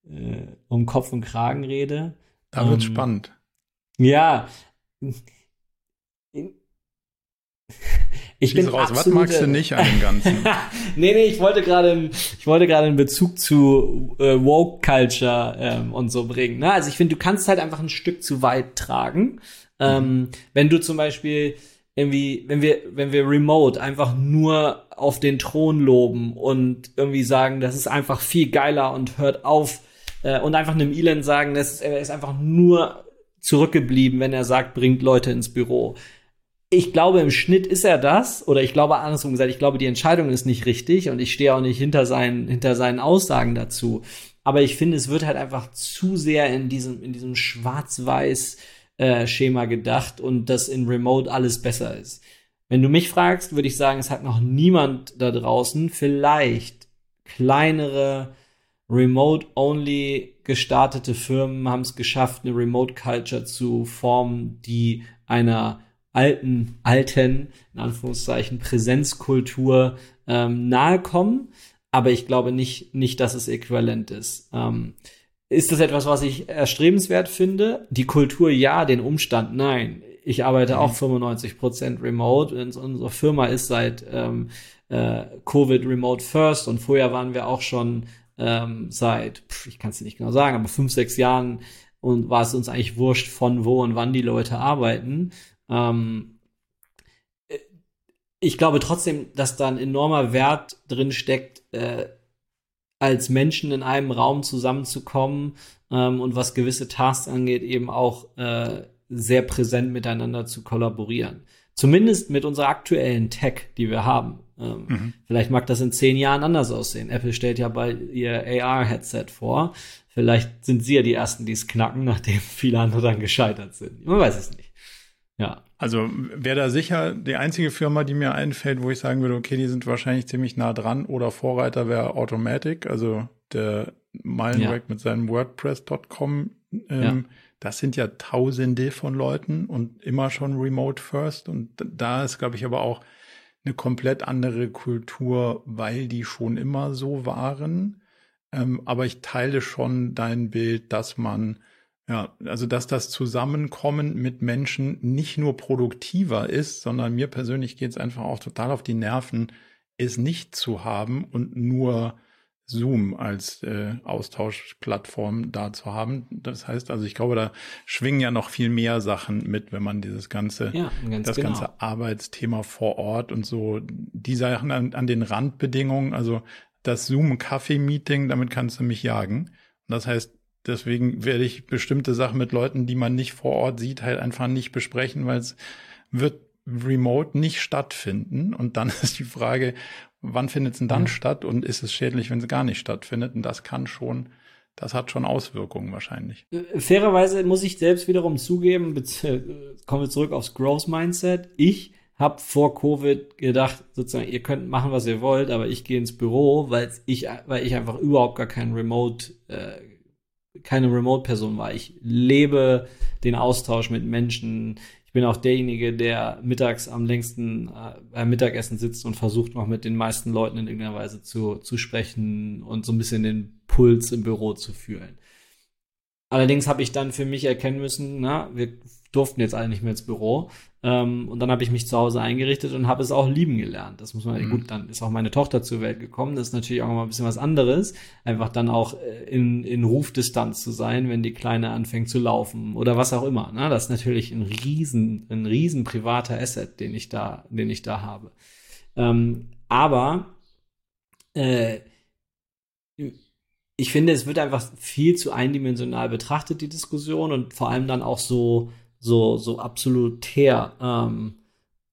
äh um Kopf und Kragen rede. Da wird ähm, spannend. Ja. Ich bin raus. Was magst du nicht an dem Ganzen? nee, nee, ich wollte gerade, ich wollte gerade einen Bezug zu äh, Woke Culture ähm, und so bringen. Ne? Also ich finde, du kannst halt einfach ein Stück zu weit tragen. Ähm, mhm. Wenn du zum Beispiel irgendwie, wenn wir, wenn wir remote einfach nur auf den Thron loben und irgendwie sagen, das ist einfach viel geiler und hört auf äh, und einfach einem Elon sagen, das ist, er ist einfach nur zurückgeblieben, wenn er sagt, bringt Leute ins Büro. Ich glaube, im Schnitt ist er das, oder ich glaube, andersrum gesagt, ich glaube, die Entscheidung ist nicht richtig und ich stehe auch nicht hinter seinen, hinter seinen Aussagen dazu. Aber ich finde, es wird halt einfach zu sehr in diesem, in diesem schwarz-weiß äh, Schema gedacht und dass in Remote alles besser ist. Wenn du mich fragst, würde ich sagen, es hat noch niemand da draußen vielleicht kleinere Remote-only gestartete Firmen haben es geschafft, eine Remote-Culture zu formen, die einer alten, alten, in Anführungszeichen, Präsenzkultur ähm, nahe kommen. Aber ich glaube nicht, nicht, dass es äquivalent ist. Ähm, ist das etwas, was ich erstrebenswert finde? Die Kultur ja, den Umstand nein. Ich arbeite auch 95 Prozent remote. Unsere Firma ist seit ähm, äh, Covid remote first und vorher waren wir auch schon ähm, seit, ich kann es nicht genau sagen, aber fünf, sechs Jahren und war es uns eigentlich wurscht, von wo und wann die Leute arbeiten. Ähm, äh, ich glaube trotzdem, dass da ein enormer Wert drin steckt, äh, als Menschen in einem Raum zusammenzukommen ähm, und was gewisse Tasks angeht, eben auch äh, sehr präsent miteinander zu kollaborieren. Zumindest mit unserer aktuellen Tech, die wir haben. Ähm, mhm. Vielleicht mag das in zehn Jahren anders aussehen. Apple stellt ja bald ihr AR-Headset vor. Vielleicht sind sie ja die Ersten, die es knacken, nachdem viele andere dann gescheitert sind. Man weiß es nicht. Ja. Also wäre da sicher die einzige Firma, die mir einfällt, wo ich sagen würde, okay, die sind wahrscheinlich ziemlich nah dran oder Vorreiter wäre Automatic, also der Meilenwerk ja. mit seinem WordPress.com. Ähm, ja. Das sind ja Tausende von Leuten und immer schon Remote First. Und da ist, glaube ich, aber auch eine komplett andere Kultur, weil die schon immer so waren. Ähm, aber ich teile schon dein Bild, dass man, ja, also dass das Zusammenkommen mit Menschen nicht nur produktiver ist, sondern mir persönlich geht es einfach auch total auf die Nerven, es nicht zu haben und nur Zoom als äh, Austauschplattform da zu haben. Das heißt also, ich glaube, da schwingen ja noch viel mehr Sachen mit, wenn man dieses ganze, ja, das genau. ganze Arbeitsthema vor Ort und so, die Sachen an, an den Randbedingungen, also das Zoom-Kaffee-Meeting, damit kannst du mich jagen. Und das heißt, deswegen werde ich bestimmte Sachen mit Leuten, die man nicht vor Ort sieht, halt einfach nicht besprechen, weil es wird remote nicht stattfinden. Und dann ist die Frage, wann findet es denn dann ja. statt und ist es schädlich, wenn es gar nicht stattfindet? Und das kann schon, das hat schon Auswirkungen wahrscheinlich. Äh, fairerweise muss ich selbst wiederum zugeben, äh, kommen wir zurück aufs Growth Mindset. Ich habe vor Covid gedacht, sozusagen, ihr könnt machen, was ihr wollt, aber ich gehe ins Büro, weil ich, weil ich einfach überhaupt gar kein Remote, äh, keine Remote-Person war. Ich lebe den Austausch mit Menschen, ich bin auch derjenige, der mittags am längsten äh, beim Mittagessen sitzt und versucht noch mit den meisten Leuten in irgendeiner Weise zu, zu sprechen und so ein bisschen den Puls im Büro zu fühlen. Allerdings habe ich dann für mich erkennen müssen, na, wir durften jetzt alle nicht mehr ins Büro. Ähm, und dann habe ich mich zu Hause eingerichtet und habe es auch lieben gelernt. Das muss man, mhm. gut, dann ist auch meine Tochter zur Welt gekommen. Das ist natürlich auch mal ein bisschen was anderes. Einfach dann auch äh, in, in Rufdistanz zu sein, wenn die Kleine anfängt zu laufen oder was auch immer. Ne? Das ist natürlich ein riesen, ein riesen privater Asset, den ich da, den ich da habe. Ähm, aber äh, ich finde, es wird einfach viel zu eindimensional betrachtet, die Diskussion, und vor allem dann auch so, so, so absolutär ähm,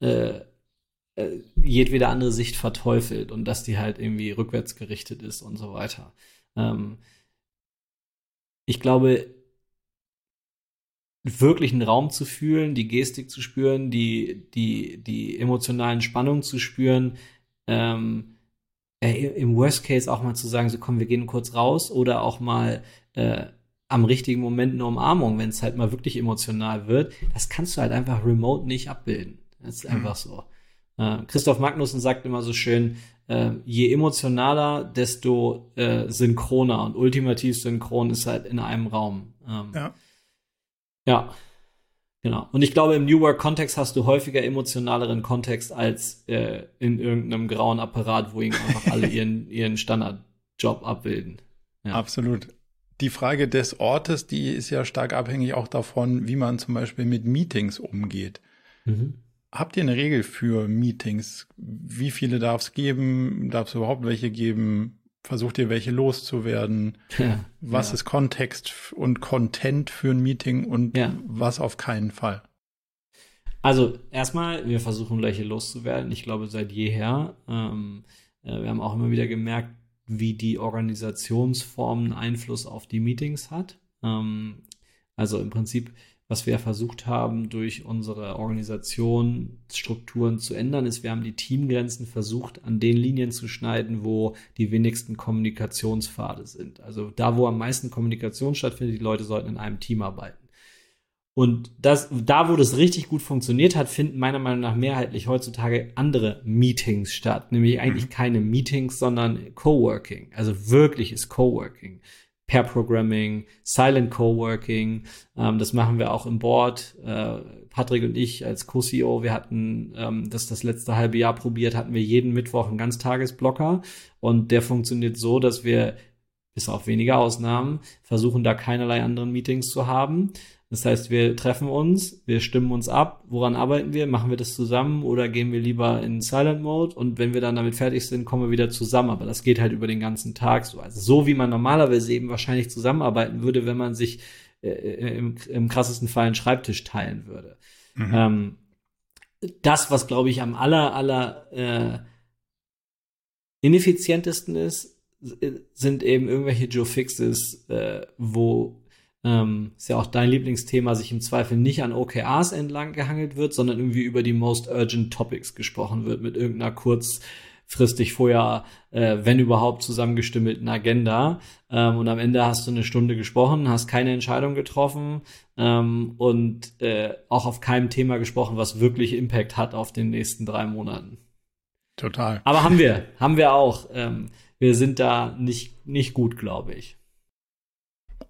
äh, äh, jedwede andere Sicht verteufelt und dass die halt irgendwie rückwärts gerichtet ist und so weiter. Ähm, ich glaube, wirklich einen Raum zu fühlen, die Gestik zu spüren, die, die, die emotionalen Spannungen zu spüren, ähm, äh, im Worst Case auch mal zu sagen, so komm, wir gehen kurz raus oder auch mal äh, am richtigen Moment eine Umarmung, wenn es halt mal wirklich emotional wird, das kannst du halt einfach remote nicht abbilden. Das ist mhm. einfach so. Äh, Christoph Magnussen sagt immer so schön, äh, je emotionaler, desto äh, synchroner und ultimativ synchron ist halt in einem Raum. Ähm, ja. Ja. Genau. Und ich glaube, im New Work-Kontext hast du häufiger emotionaleren Kontext als äh, in irgendeinem grauen Apparat, wo einfach alle ihren, ihren Standardjob abbilden. Ja. Absolut die Frage des Ortes, die ist ja stark abhängig auch davon, wie man zum Beispiel mit Meetings umgeht. Mhm. Habt ihr eine Regel für Meetings? Wie viele darf es geben? Darf es überhaupt welche geben? Versucht ihr welche loszuwerden? Ja, was ja. ist Kontext und Content für ein Meeting und ja. was auf keinen Fall? Also erstmal, wir versuchen welche loszuwerden. Ich glaube seit jeher. Ähm, äh, wir haben auch immer wieder gemerkt, wie die Organisationsform Einfluss auf die Meetings hat. Ähm, also im Prinzip, was wir versucht haben, durch unsere Organisationsstrukturen zu ändern, ist, wir haben die Teamgrenzen versucht, an den Linien zu schneiden, wo die wenigsten Kommunikationspfade sind. Also da, wo am meisten Kommunikation stattfindet, die Leute sollten in einem Team arbeiten. Und das, da, wo das richtig gut funktioniert hat, finden meiner Meinung nach mehrheitlich heutzutage andere Meetings statt. Nämlich eigentlich mhm. keine Meetings, sondern Coworking. Also wirkliches Coworking. Pair Programming, Silent Coworking. Ähm, das machen wir auch im Board. Äh, Patrick und ich als Co-CEO, wir hatten ähm, das das letzte halbe Jahr probiert, hatten wir jeden Mittwoch einen Ganztagesblocker. Und der funktioniert so, dass wir bis auf wenige Ausnahmen versuchen, da keinerlei anderen Meetings zu haben Das heißt, wir treffen uns, wir stimmen uns ab, woran arbeiten wir, machen wir das zusammen oder gehen wir lieber in Silent Mode und wenn wir dann damit fertig sind, kommen wir wieder zusammen. Aber das geht halt über den ganzen Tag so. Also so wie man normalerweise eben wahrscheinlich zusammenarbeiten würde, wenn man sich äh, äh im, im krassesten Fall einen Schreibtisch teilen würde. Mhm. Ähm, das, was glaube ich am aller, aller äh, ineffizientesten ist, sind eben irgendwelche Joe Fixes, äh, wo ähm, ist ja auch dein Lieblingsthema, sich im Zweifel nicht an OKRs entlang gehangelt wird, sondern irgendwie über die most urgent topics gesprochen wird mit irgendeiner kurzfristig vorher, äh, wenn überhaupt, zusammengestimmelten Agenda. Ähm, und am Ende hast du eine Stunde gesprochen, hast keine Entscheidung getroffen ähm, und äh, auch auf keinem Thema gesprochen, was wirklich Impact hat auf den nächsten drei Monaten. Total. Aber haben wir, haben wir auch. Ähm, wir sind da nicht, nicht gut, glaube ich.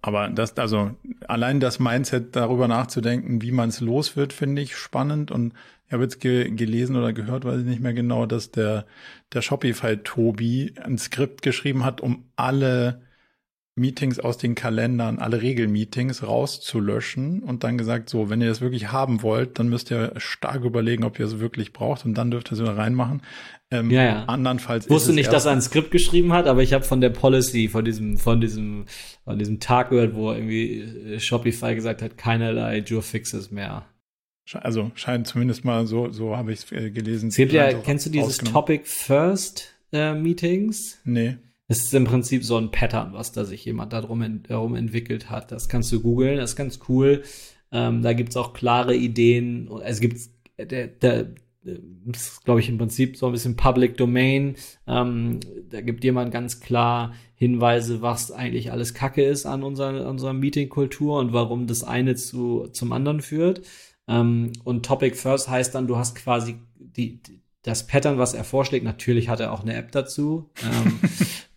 Aber das, also allein das Mindset darüber nachzudenken, wie man es los wird, finde ich spannend. Und ich habe jetzt ge gelesen oder gehört, weiß ich nicht mehr genau, dass der, der Shopify-Tobi ein Skript geschrieben hat, um alle Meetings aus den Kalendern, alle Regelmeetings rauszulöschen und dann gesagt, so, wenn ihr das wirklich haben wollt, dann müsst ihr stark überlegen, ob ihr es wirklich braucht und dann dürft ihr es wieder reinmachen. Ähm, ja, ja. Andernfalls ich wusste nicht, dass er ein Skript geschrieben hat, aber ich habe von der Policy, von diesem, von diesem, von diesem Tag gehört, wo irgendwie äh, Shopify gesagt hat, keinerlei Jure Fixes mehr. Also scheint zumindest mal so, so habe ich es äh, gelesen. Es gibt ja, kennst du dieses Topic First äh, Meetings? Nee. Es ist im Prinzip so ein Pattern, was da sich jemand darum, darum entwickelt hat. Das kannst du googeln, das ist ganz cool. Ähm, da gibt's auch klare Ideen. Es gibt der, der, das ist, glaube ich, im Prinzip so ein bisschen Public Domain. Ähm, da gibt jemand ganz klar Hinweise, was eigentlich alles Kacke ist an unserer, unserer Meeting-Kultur und warum das eine zu, zum anderen führt. Ähm, und Topic First heißt dann, du hast quasi die, das Pattern, was er vorschlägt, natürlich hat er auch eine App dazu, ähm,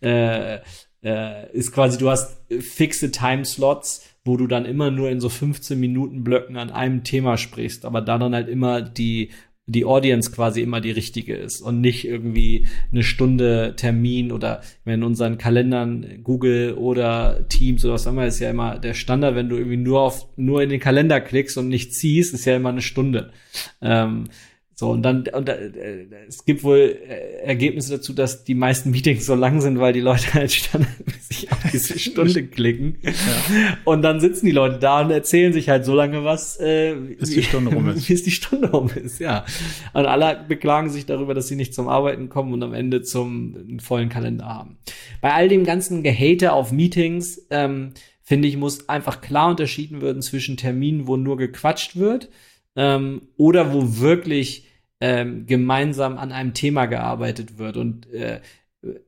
äh, äh, ist quasi, du hast fixe Timeslots, wo du dann immer nur in so 15 Minuten Blöcken an einem Thema sprichst, aber da dann halt immer die die Audience quasi immer die richtige ist und nicht irgendwie eine Stunde Termin oder in unseren Kalendern Google oder Teams oder was auch immer ist ja immer der Standard, wenn du irgendwie nur auf nur in den Kalender klickst und nicht ziehst, ist ja immer eine Stunde. Ähm, so, und dann, und äh, es gibt wohl äh, Ergebnisse dazu, dass die meisten Meetings so lang sind, weil die Leute halt standardmäßig auf diese Stunde klicken. Ja. Und dann sitzen die Leute da und erzählen sich halt so lange was, äh, bis die Stunde rum ist. Bis die Stunde rum ist, ja. Und alle beklagen sich darüber, dass sie nicht zum Arbeiten kommen und am Ende zum vollen Kalender haben. Bei all dem ganzen Gehate auf Meetings, ähm, finde ich, muss einfach klar unterschieden werden zwischen Terminen, wo nur gequatscht wird ähm, oder wo wirklich ähm, gemeinsam an einem Thema gearbeitet wird. Und äh,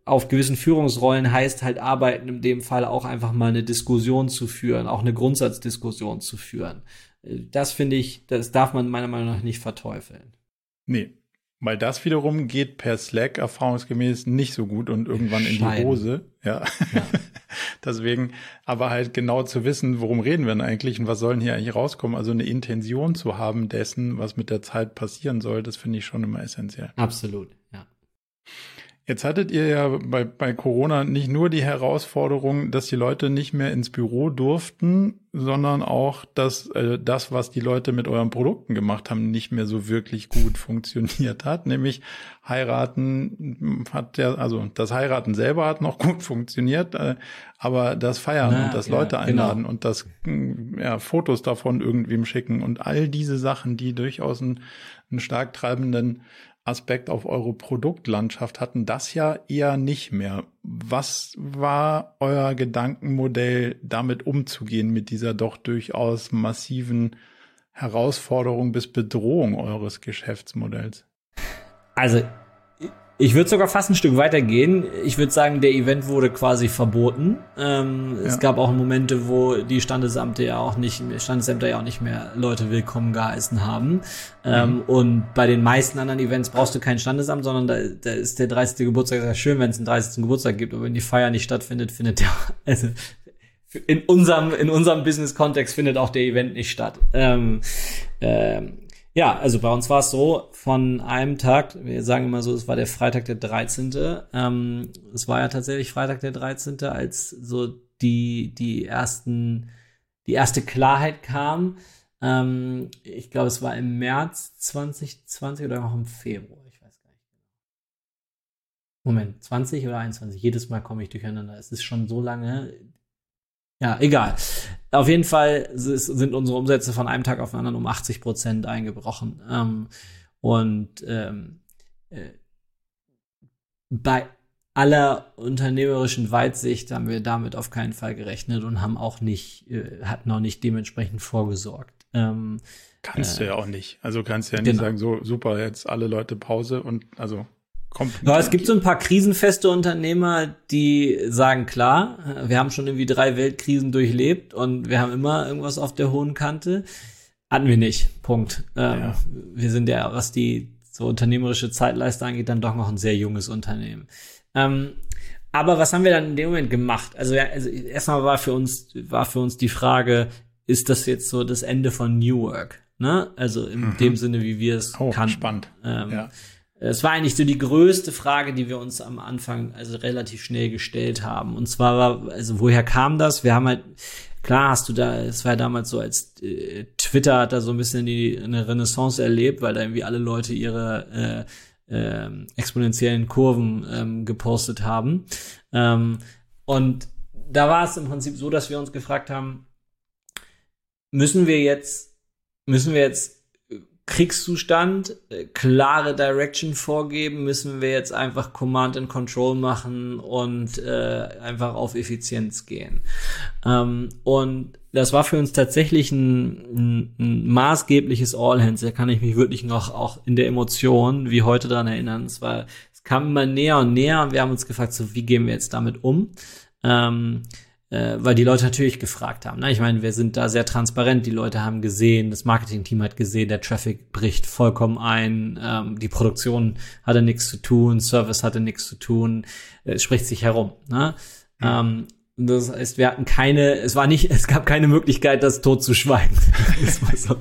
auf gewissen Führungsrollen heißt halt arbeiten in dem Fall auch einfach mal eine Diskussion zu führen, auch eine Grundsatzdiskussion zu führen. Äh, das finde ich, das darf man meiner Meinung nach nicht verteufeln. Nee, weil das wiederum geht per Slack erfahrungsgemäß nicht so gut und irgendwann Schein. in die Hose. Ja. ja. Deswegen, aber halt genau zu wissen, worum reden wir denn eigentlich und was sollen hier eigentlich rauskommen. Also eine Intention zu haben dessen, was mit der Zeit passieren soll, das finde ich schon immer essentiell. Absolut, ja. Jetzt hattet ihr ja bei, bei Corona nicht nur die Herausforderung, dass die Leute nicht mehr ins Büro durften, sondern auch, dass äh, das, was die Leute mit euren Produkten gemacht haben, nicht mehr so wirklich gut funktioniert hat. Nämlich heiraten hat ja, also das Heiraten selber hat noch gut funktioniert, äh, aber das Feiern Na, und das ja, Leute genau. einladen genau. und das mm, ja, Fotos davon irgendwem schicken und all diese Sachen, die durchaus einen, einen stark treibenden Aspekt auf eure Produktlandschaft hatten das ja eher nicht mehr. Was war euer Gedankenmodell, damit umzugehen, mit dieser doch durchaus massiven Herausforderung bis Bedrohung eures Geschäftsmodells? Also ich würde sogar fast ein Stück weiter gehen. Ich würde sagen, der Event wurde quasi verboten. Ähm, ja. Es gab auch Momente, wo die Standesamte ja auch nicht, Standesämter ja auch nicht mehr Leute willkommen geheißen haben. Ähm, mhm. und bei den meisten anderen Events brauchst du kein Standesamt, sondern da, da ist der 30. Geburtstag sehr schön, wenn es einen 30. Geburtstag gibt. Aber wenn die Feier nicht stattfindet, findet der, also in unserem, in unserem Business-Kontext findet auch der Event nicht statt. Ähm, ähm, ja, also bei uns war es so, von einem Tag, wir sagen immer so, es war der Freitag der 13. Ähm, es war ja tatsächlich Freitag der 13., als so die, die ersten die erste Klarheit kam. Ähm, ich glaube, es war im März 2020 oder auch im Februar. Ich weiß gar nicht genau. Moment, 20 oder 21? Jedes Mal komme ich durcheinander. Es ist schon so lange. Ja, egal. Auf jeden Fall sind unsere Umsätze von einem Tag auf den anderen um 80 Prozent eingebrochen. Ähm, und ähm, äh, bei aller unternehmerischen Weitsicht haben wir damit auf keinen Fall gerechnet und haben auch nicht, äh, hatten auch nicht dementsprechend vorgesorgt. Ähm, kannst äh, du ja auch nicht. Also kannst du ja nicht genau. sagen, so super, jetzt alle Leute Pause und also. Ja, es gibt so ein paar krisenfeste Unternehmer, die sagen, klar, wir haben schon irgendwie drei Weltkrisen durchlebt und wir haben immer irgendwas auf der hohen Kante. Hatten wir nicht. Punkt. Ähm, ja. Wir sind ja, was die so unternehmerische Zeitleiste angeht, dann doch noch ein sehr junges Unternehmen. Ähm, aber was haben wir dann in dem Moment gemacht? Also, ja, also erstmal war für uns war für uns die Frage, ist das jetzt so das Ende von New Work? Ne? Also in mhm. dem Sinne, wie wir es oh, kannten. Spannend. Ähm, ja. Es war eigentlich so die größte Frage, die wir uns am Anfang also relativ schnell gestellt haben. Und zwar war, also woher kam das? Wir haben halt, klar hast du da, es war ja damals so, als äh, Twitter hat da so ein bisschen die, eine Renaissance erlebt, weil da irgendwie alle Leute ihre äh, äh, exponentiellen Kurven ähm, gepostet haben. Ähm, und da war es im Prinzip so, dass wir uns gefragt haben, müssen wir jetzt, müssen wir jetzt Kriegszustand, äh, klare Direction vorgeben, müssen wir jetzt einfach Command and Control machen und äh, einfach auf Effizienz gehen. Ähm, und das war für uns tatsächlich ein, ein, ein maßgebliches All Hands. Da kann ich mich wirklich noch auch in der Emotion wie heute daran erinnern. Es war, es kam immer näher und näher und wir haben uns gefragt, so wie gehen wir jetzt damit um? Ähm, äh, weil die Leute natürlich gefragt haben. Ne? Ich meine, wir sind da sehr transparent. Die Leute haben gesehen, das Marketing-Team hat gesehen, der Traffic bricht vollkommen ein, ähm, die Produktion hatte nichts zu tun, Service hatte nichts zu tun, äh, es spricht sich herum. Ne? Mhm. Ähm, das heißt, wir hatten keine, es war nicht, es gab keine Möglichkeit, das tot zu schweigen. so.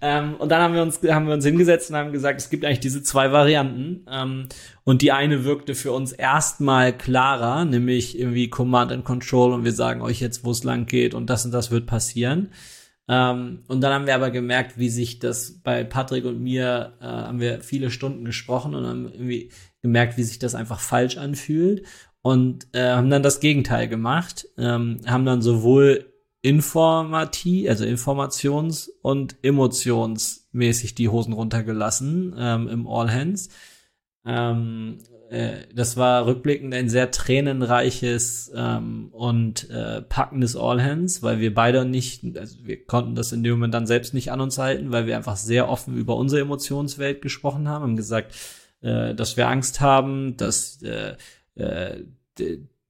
Ähm, und dann haben wir uns, haben wir uns hingesetzt und haben gesagt, es gibt eigentlich diese zwei Varianten. Ähm, und die eine wirkte für uns erstmal klarer, nämlich irgendwie Command and Control und wir sagen euch jetzt, wo es lang geht und das und das wird passieren. Ähm, und dann haben wir aber gemerkt, wie sich das bei Patrick und mir, äh, haben wir viele Stunden gesprochen und haben irgendwie gemerkt, wie sich das einfach falsch anfühlt und äh, haben dann das Gegenteil gemacht, ähm, haben dann sowohl informativ, also informations- und emotionsmäßig die Hosen runtergelassen ähm, im All Hands. Ähm, äh, das war rückblickend ein sehr tränenreiches ähm, und äh, packendes All Hands, weil wir beide nicht, also wir konnten das in dem Moment dann selbst nicht an uns halten, weil wir einfach sehr offen über unsere Emotionswelt gesprochen haben, haben gesagt, äh, dass wir Angst haben, dass äh, äh,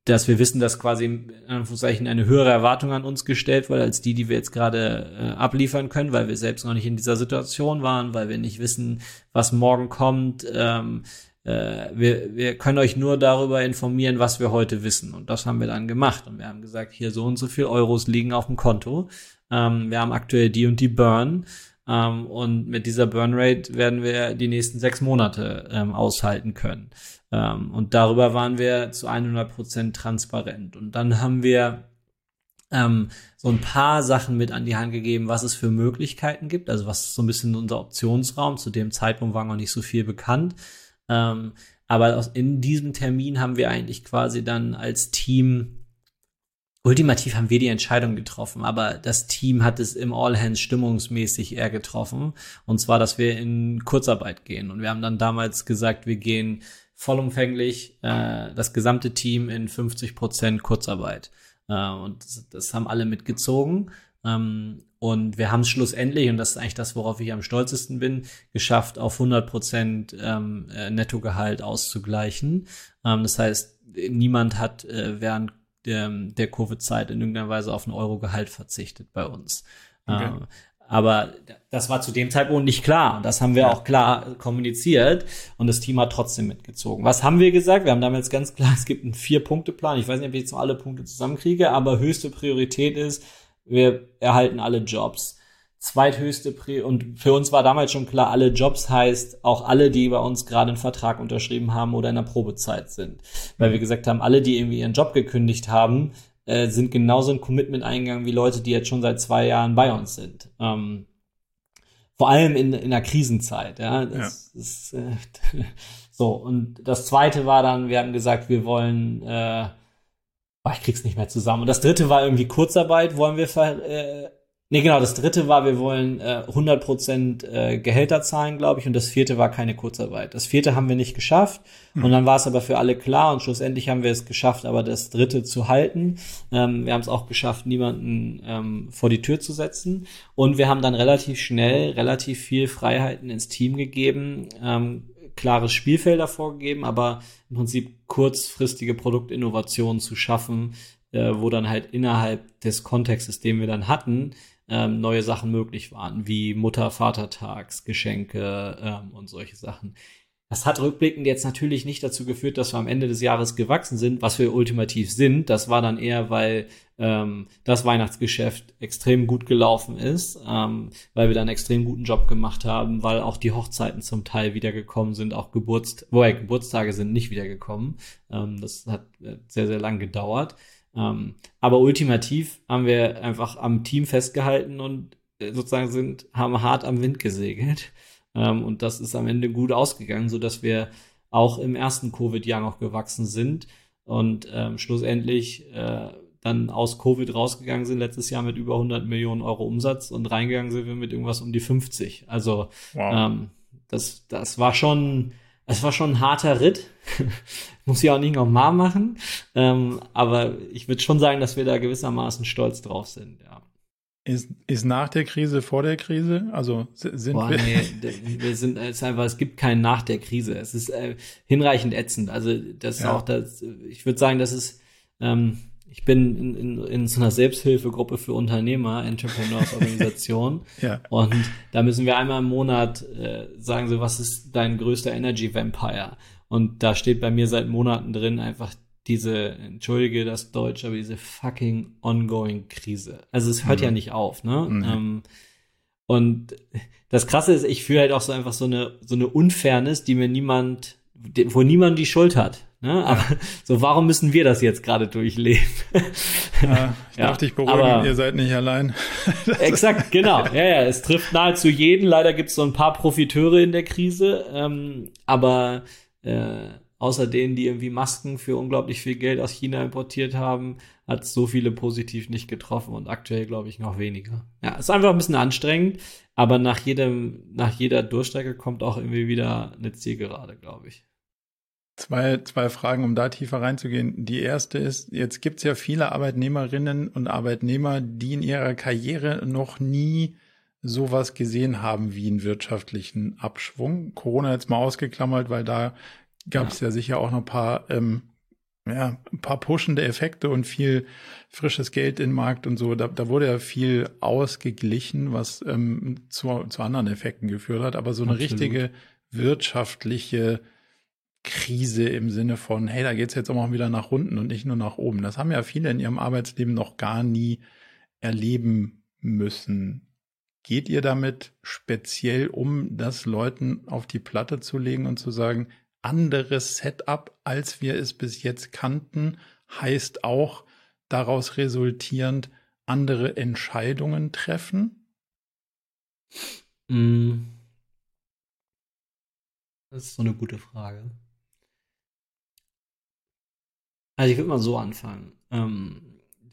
dass wir wissen, dass quasi in Anführungszeichen eine höhere Erwartung an uns gestellt wird, als die, die wir jetzt gerade äh, abliefern können, weil wir selbst noch nicht in dieser Situation waren, weil wir nicht wissen, was morgen kommt. Ähm, äh, wir, wir können euch nur darüber informieren, was wir heute wissen. Und das haben wir dann gemacht. Und wir haben gesagt, hier so und so viel Euros liegen auf dem Konto. Ähm, wir haben aktuell die und die Burn. Ähm, und mit dieser Burn Rate werden wir die nächsten sechs Monate ähm, aushalten können. Ähm, und darüber waren wir zu 100 Prozent transparent. Und dann haben wir ähm, so ein paar Sachen mit an die Hand gegeben, was es für Möglichkeiten gibt. Also was ist so ein bisschen unser Optionsraum. Zu dem Zeitpunkt war noch nicht so viel bekannt. Ähm, aber aus, in diesem Termin haben wir eigentlich quasi dann als Team ultimativ haben wir die Entscheidung getroffen, aber das Team hat es im All Hands stimmungsmäßig eher getroffen. Und zwar, dass wir in Kurzarbeit gehen. Und wir haben dann damals gesagt, wir gehen vollumfänglich äh, das gesamte Team in 50 Prozent Kurzarbeit. Äh, und das, das, haben alle mitgezogen. Ähm, und wir haben es schlussendlich, und das ist eigentlich das, worauf ich am stolzesten bin, geschafft, auf 100 Prozent ähm, äh, Nettogehalt auszugleichen. Ähm, das heißt, niemand hat äh, während der, der Covid-Zeit in irgendeiner Weise auf ein Euro-Gehalt verzichtet bei uns. Okay. Aber das war zu dem Zeitpunkt nicht klar. Das haben wir ja. auch klar kommuniziert. Und das Team hat trotzdem mitgezogen. Was haben wir gesagt? Wir haben damals ganz klar, es gibt einen Vier-Punkte-Plan. Ich weiß nicht, ob ich jetzt noch alle Punkte zusammenkriege, aber höchste Priorität ist, wir erhalten alle Jobs. Zweithöchste Priorität, und für uns war damals schon klar, alle Jobs heißt auch alle, die bei uns gerade einen Vertrag unterschrieben haben oder in der Probezeit sind. Weil wir gesagt haben, alle, die irgendwie ihren Job gekündigt haben, äh, sind genauso ein Commitment eingegangen wie Leute, die jetzt schon seit zwei Jahren bei uns sind. Ähm, vor allem in, in der Krisenzeit. Ja, das ja. ist äh, so. Und das zweite war dann, wir haben gesagt, wir wollen, äh, oh, ich krieg's nicht mehr zusammen. Und das dritte war irgendwie Kurzarbeit, wollen wir ver, äh, Nee, genau, das dritte war, wir wollen äh, 100% äh, Gehälter zahlen, glaube ich, und das vierte war keine Kurzarbeit. Das vierte haben wir nicht geschafft mhm. und dann war es aber für alle klar und schlussendlich haben wir es geschafft, aber das dritte zu halten. Ähm, wir haben es auch geschafft, niemanden ähm, vor die Tür zu setzen und wir haben dann relativ schnell relativ viel Freiheiten ins Team gegeben, ähm, klares Spielfelder vorgegeben, aber im Prinzip kurzfristige Produktinnovationen zu schaffen, äh, wo dann halt innerhalb des Kontextes, den wir dann hatten, ähm, neue Sachen möglich waren, wie Mutter-Vatertagsgeschenke ähm, und solche Sachen. Das hat rückblickend jetzt natürlich nicht dazu geführt, dass wir am Ende des Jahres gewachsen sind, was wir ultimativ sind. Das war dann eher, weil ähm, das Weihnachtsgeschäft extrem gut gelaufen ist, ähm, weil wir dann einen extrem guten Job gemacht haben, weil auch die Hochzeiten zum Teil wiedergekommen sind, auch Geburtst wobei Geburtstage sind nicht wiedergekommen. Ähm, das hat äh, sehr, sehr lang gedauert. Ähm, aber ultimativ haben wir einfach am Team festgehalten und äh, sozusagen sind, haben hart am Wind gesegelt. Ähm, und das ist am Ende gut ausgegangen, so dass wir auch im ersten Covid-Jahr noch gewachsen sind und ähm, schlussendlich äh, dann aus Covid rausgegangen sind letztes Jahr mit über 100 Millionen Euro Umsatz und reingegangen sind wir mit irgendwas um die 50. Also wow. ähm, das, das war schon es war schon ein harter Ritt. Muss ich auch nicht nochmal machen. Ähm, aber ich würde schon sagen, dass wir da gewissermaßen stolz drauf sind, ja. Ist, ist nach der Krise vor der Krise? Also sind Boah, wir. Nee, wir sind es ist einfach, es gibt keinen nach der Krise. Es ist äh, hinreichend ätzend. Also das ja. auch das, ich würde sagen, das ist ähm, ich bin in, in, in so einer Selbsthilfegruppe für Unternehmer, Entrepreneurs-Organisation. ja. Und da müssen wir einmal im Monat äh, sagen, so, was ist dein größter Energy Vampire? Und da steht bei mir seit Monaten drin einfach diese, entschuldige das Deutsch, aber diese fucking ongoing Krise. Also es hört mhm. ja nicht auf, ne? Mhm. Ähm, und das Krasse ist, ich fühle halt auch so einfach so eine, so eine Unfairness, die mir niemand, wo niemand die Schuld hat. Ne? Aber so, warum müssen wir das jetzt gerade durchleben? Ja, ich ja, darf dich beruhigen, aber, ihr seid nicht allein. exakt, genau. Ja, ja, es trifft nahezu jeden. Leider gibt es so ein paar Profiteure in der Krise. Ähm, aber äh, außer denen, die irgendwie Masken für unglaublich viel Geld aus China importiert haben, hat so viele positiv nicht getroffen und aktuell glaube ich noch weniger. Ja, ist einfach ein bisschen anstrengend, aber nach jedem, nach jeder Durchstrecke kommt auch irgendwie wieder eine Zielgerade, glaube ich. Zwei, zwei Fragen, um da tiefer reinzugehen. Die erste ist, jetzt gibt es ja viele Arbeitnehmerinnen und Arbeitnehmer, die in ihrer Karriere noch nie sowas gesehen haben wie einen wirtschaftlichen Abschwung. Corona jetzt mal ausgeklammert, weil da gab es ja. ja. sicher auch noch ein paar, ähm, ja, ein paar pushende Effekte und viel frisches Geld in den Markt und so. Da, da wurde ja viel ausgeglichen, was ähm, zu, zu anderen Effekten geführt hat. Aber so eine Absolut. richtige wirtschaftliche Krise im Sinne von, hey, da geht's jetzt auch mal wieder nach unten und nicht nur nach oben. Das haben ja viele in ihrem Arbeitsleben noch gar nie erleben müssen. Geht ihr damit speziell um, das Leuten auf die Platte zu legen und zu sagen, anderes Setup, als wir es bis jetzt kannten, heißt auch daraus resultierend andere Entscheidungen treffen? Mm. Das ist so eine gute Frage. Also ich würde mal so anfangen. Ähm,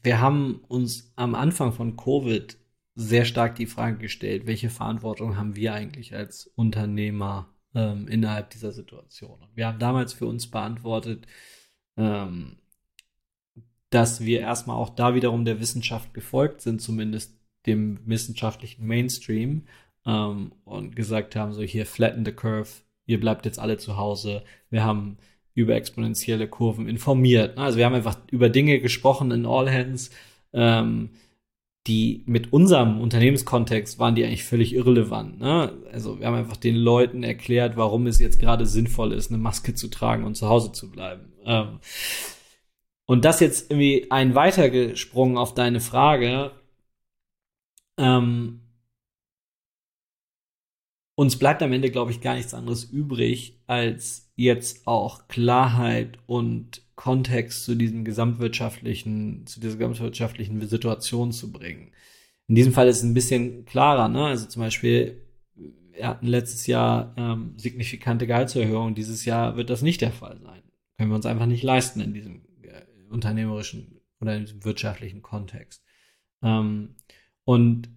wir haben uns am Anfang von Covid sehr stark die Frage gestellt, welche Verantwortung haben wir eigentlich als Unternehmer ähm, innerhalb dieser Situation? Und wir haben damals für uns beantwortet, ähm, dass wir erstmal auch da wiederum der Wissenschaft gefolgt sind, zumindest dem wissenschaftlichen Mainstream, ähm, und gesagt haben, so hier flatten the curve, ihr bleibt jetzt alle zu Hause. Wir haben über exponentielle Kurven informiert. Also wir haben einfach über Dinge gesprochen in All Hands, ähm, die mit unserem Unternehmenskontext waren die eigentlich völlig irrelevant. Ne? Also wir haben einfach den Leuten erklärt, warum es jetzt gerade sinnvoll ist, eine Maske zu tragen und zu Hause zu bleiben. Ähm, und das jetzt irgendwie ein weitergesprungen auf deine Frage. Ähm, uns bleibt am Ende, glaube ich, gar nichts anderes übrig, als jetzt auch Klarheit und Kontext zu diesem gesamtwirtschaftlichen, zu dieser gesamtwirtschaftlichen Situation zu bringen. In diesem Fall ist es ein bisschen klarer, ne? Also zum Beispiel, wir hatten letztes Jahr ähm, signifikante Gehaltserhöhungen, dieses Jahr wird das nicht der Fall sein. Können wir uns einfach nicht leisten in diesem äh, unternehmerischen oder in diesem wirtschaftlichen Kontext. Ähm, und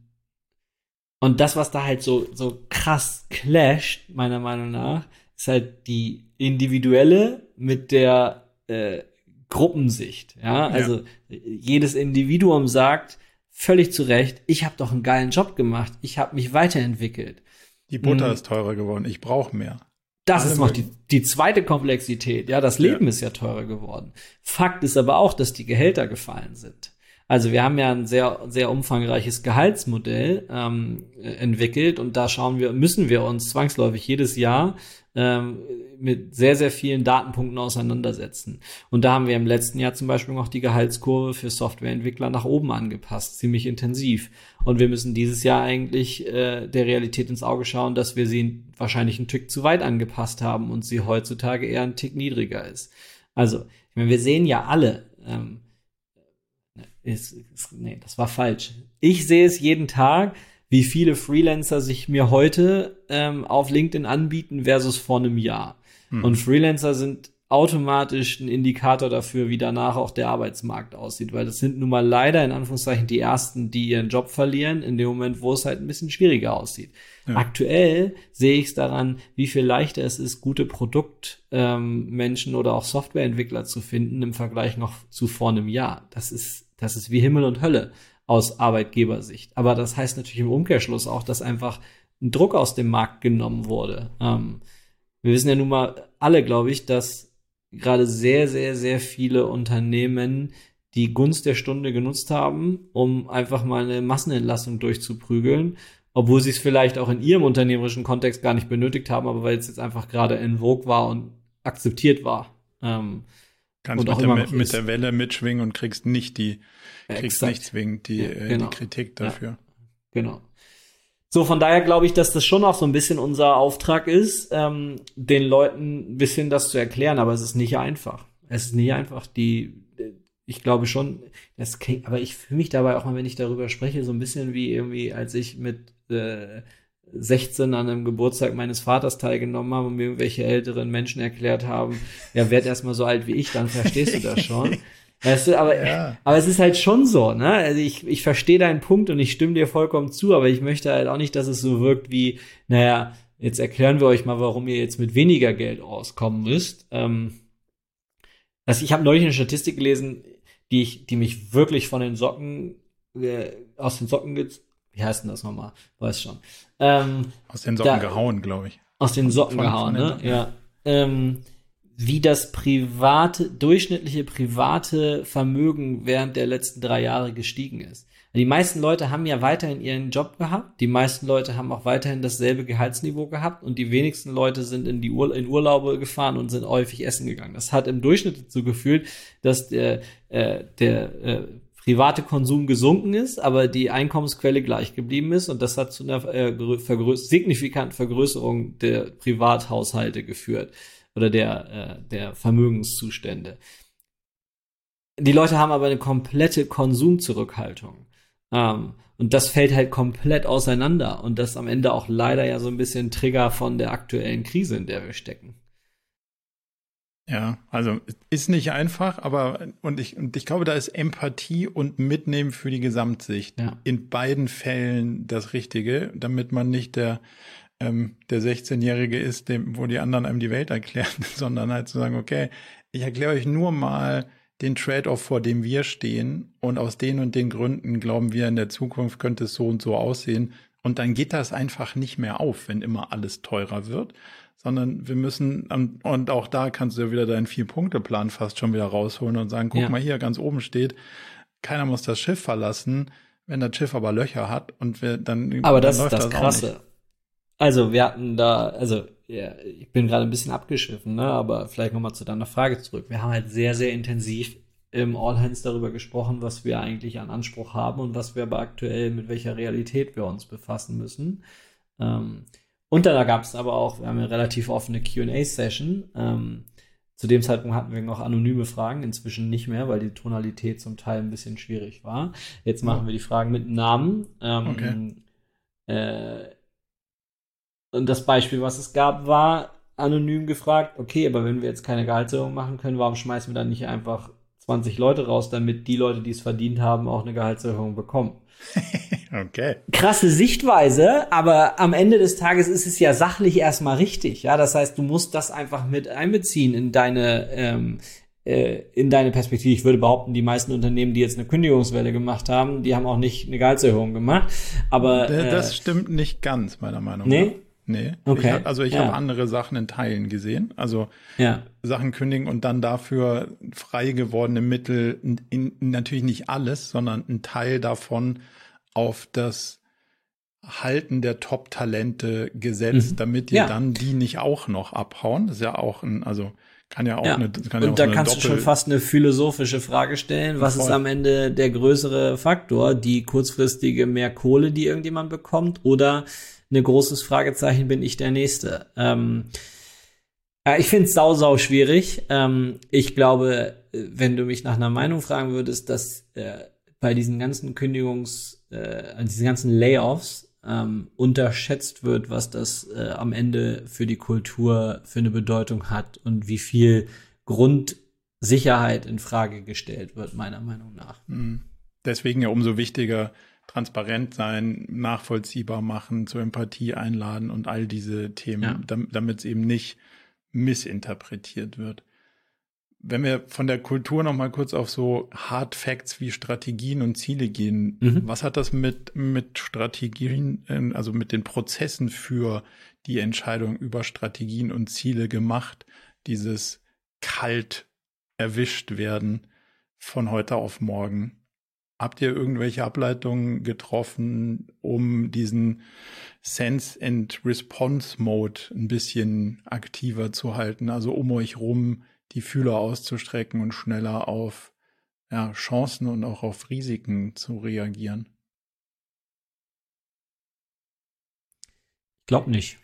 und das, was da halt so, so krass clasht, meiner Meinung nach, ist halt die individuelle mit der äh, Gruppensicht. Ja, also ja. jedes Individuum sagt völlig zu Recht, ich habe doch einen geilen Job gemacht, ich habe mich weiterentwickelt. Die Butter mhm. ist teurer geworden, ich brauche mehr. Das Alle ist noch die, die zweite Komplexität. Ja, das Leben ja. ist ja teurer geworden. Fakt ist aber auch, dass die Gehälter gefallen sind. Also wir haben ja ein sehr, sehr umfangreiches Gehaltsmodell ähm, entwickelt und da schauen wir, müssen wir uns zwangsläufig jedes Jahr ähm, mit sehr, sehr vielen Datenpunkten auseinandersetzen. Und da haben wir im letzten Jahr zum Beispiel noch die Gehaltskurve für Softwareentwickler nach oben angepasst, ziemlich intensiv. Und wir müssen dieses Jahr eigentlich äh, der Realität ins Auge schauen, dass wir sie wahrscheinlich einen Tick zu weit angepasst haben und sie heutzutage eher ein Tick niedriger ist. Also, ich meine, wir sehen ja alle, ähm, ist, ist, nee, das war falsch. Ich sehe es jeden Tag, wie viele Freelancer sich mir heute ähm, auf LinkedIn anbieten versus vor einem Jahr. Hm. Und Freelancer sind automatisch ein Indikator dafür, wie danach auch der Arbeitsmarkt aussieht, weil das sind nun mal leider in Anführungszeichen die ersten, die ihren Job verlieren, in dem Moment, wo es halt ein bisschen schwieriger aussieht. Ja. Aktuell sehe ich es daran, wie viel leichter es ist, gute Produktmenschen ähm, oder auch Softwareentwickler zu finden im Vergleich noch zu vor einem Jahr. Das ist das ist wie Himmel und Hölle aus Arbeitgebersicht. Aber das heißt natürlich im Umkehrschluss auch, dass einfach ein Druck aus dem Markt genommen wurde. Ähm, wir wissen ja nun mal alle, glaube ich, dass gerade sehr, sehr, sehr viele Unternehmen die Gunst der Stunde genutzt haben, um einfach mal eine Massenentlassung durchzuprügeln, obwohl sie es vielleicht auch in ihrem unternehmerischen Kontext gar nicht benötigt haben, aber weil es jetzt einfach gerade in Vogue war und akzeptiert war. Ähm, Kannst mit der, mit der, Welle mitschwingen und kriegst nicht die, kriegst nicht zwingend die, ja, genau. die Kritik dafür. Ja, genau. So, von daher glaube ich, dass das schon auch so ein bisschen unser Auftrag ist, ähm, den Leuten ein bisschen das zu erklären, aber es ist nicht einfach. Es ist nicht einfach. Die, ich glaube schon, das aber ich fühle mich dabei auch mal, wenn ich darüber spreche, so ein bisschen wie irgendwie, als ich mit äh, 16 an einem Geburtstag meines Vaters teilgenommen habe und mir irgendwelche älteren Menschen erklärt haben, ja, werd erst mal so alt wie ich, dann verstehst du das schon. Weißt du, aber, ja. aber es ist halt schon so, ne? Also ich, ich verstehe deinen Punkt und ich stimme dir vollkommen zu, aber ich möchte halt auch nicht, dass es so wirkt wie, naja, jetzt erklären wir euch mal, warum ihr jetzt mit weniger Geld auskommen müsst. Ähm, also ich habe neulich eine Statistik gelesen, die ich, die mich wirklich von den Socken äh, aus den Socken wie heißt denn das nochmal? Weiß schon. Ähm, aus den Socken da, gehauen, glaube ich. Aus den Socken von, gehauen, von ne? Ja. Ähm, wie das private, durchschnittliche private Vermögen während der letzten drei Jahre gestiegen ist. Die meisten Leute haben ja weiterhin ihren Job gehabt, die meisten Leute haben auch weiterhin dasselbe Gehaltsniveau gehabt und die wenigsten Leute sind in die Ur in Urlaube gefahren und sind häufig essen gegangen. Das hat im Durchschnitt dazu geführt, dass der, äh, der äh, private Konsum gesunken ist, aber die Einkommensquelle gleich geblieben ist und das hat zu einer äh, vergrö signifikanten Vergrößerung der Privathaushalte geführt oder der, äh, der Vermögenszustände. Die Leute haben aber eine komplette Konsumzurückhaltung. Ähm, und das fällt halt komplett auseinander und das am Ende auch leider ja so ein bisschen Trigger von der aktuellen Krise, in der wir stecken. Ja, also ist nicht einfach, aber und ich, und ich glaube, da ist Empathie und Mitnehmen für die Gesamtsicht ja. in beiden Fällen das Richtige, damit man nicht der, ähm, der 16-Jährige ist, dem, wo die anderen einem die Welt erklären, sondern halt zu sagen, okay, ich erkläre euch nur mal den Trade-off, vor dem wir stehen und aus den und den Gründen glauben wir, in der Zukunft könnte es so und so aussehen. Und dann geht das einfach nicht mehr auf, wenn immer alles teurer wird, sondern wir müssen, und auch da kannst du ja wieder deinen Vier-Punkte-Plan fast schon wieder rausholen und sagen, guck ja. mal hier, ganz oben steht, keiner muss das Schiff verlassen, wenn das Schiff aber Löcher hat und wir dann. Aber das ist das, das Krasse. Also wir hatten da, also ja, ich bin gerade ein bisschen abgeschwiffen, ne? aber vielleicht nochmal zu deiner Frage zurück. Wir haben halt sehr, sehr intensiv im All Hands darüber gesprochen, was wir eigentlich an Anspruch haben und was wir aber aktuell mit welcher Realität wir uns befassen müssen. Ähm, und da gab es aber auch, wir haben eine relativ offene QA-Session ähm, Zu dem Zeitpunkt hatten wir noch anonyme Fragen, inzwischen nicht mehr, weil die Tonalität zum Teil ein bisschen schwierig war. Jetzt machen wir die Fragen mit Namen. Ähm, okay. Äh, und das Beispiel, was es gab, war anonym gefragt, okay, aber wenn wir jetzt keine Gehaltserhöhung machen können, warum schmeißen wir dann nicht einfach 20 Leute raus, damit die Leute, die es verdient haben, auch eine Gehaltserhöhung bekommen? okay. Krasse Sichtweise, aber am Ende des Tages ist es ja sachlich erstmal richtig. Ja, das heißt, du musst das einfach mit einbeziehen in deine ähm, äh, in deine Perspektive. Ich würde behaupten, die meisten Unternehmen, die jetzt eine Kündigungswelle gemacht haben, die haben auch nicht eine Gehaltserhöhung gemacht. Aber äh, das stimmt nicht ganz, meiner Meinung nach. Nee? Nee. Okay. Ich, also ich ja. habe andere Sachen in Teilen gesehen. Also ja. Sachen kündigen und dann dafür frei gewordene Mittel, in, in, natürlich nicht alles, sondern ein Teil davon auf das Halten der Top-Talente gesetzt, mhm. damit die ja. dann die nicht auch noch abhauen. Das ist ja auch ein, also kann ja auch ja. eine. Kann und ja da kannst Doppel du schon fast eine philosophische Frage stellen. Was Voll. ist am Ende der größere Faktor? Die kurzfristige mehr Kohle, die irgendjemand bekommt, oder ein großes Fragezeichen, bin ich der Nächste? Ähm, äh, ich finde es sau, sau schwierig. Ähm, ich glaube, wenn du mich nach einer Meinung fragen würdest, dass äh, bei diesen ganzen Kündigungs, äh, diesen ganzen Layoffs ähm, unterschätzt wird, was das äh, am Ende für die Kultur für eine Bedeutung hat und wie viel Grundsicherheit in Frage gestellt wird, meiner Meinung nach. Mhm. Deswegen ja umso wichtiger, transparent sein, nachvollziehbar machen, zur Empathie einladen und all diese Themen, ja. damit es eben nicht missinterpretiert wird. Wenn wir von der Kultur noch mal kurz auf so Hard Facts wie Strategien und Ziele gehen, mhm. was hat das mit mit Strategien, ähm, also mit den Prozessen für die Entscheidung über Strategien und Ziele gemacht? Dieses kalt erwischt werden von heute auf morgen. Habt ihr irgendwelche Ableitungen getroffen, um diesen Sense and Response Mode ein bisschen aktiver zu halten? Also um euch rum die Fühler auszustrecken und schneller auf ja, Chancen und auch auf Risiken zu reagieren? Ich glaube nicht.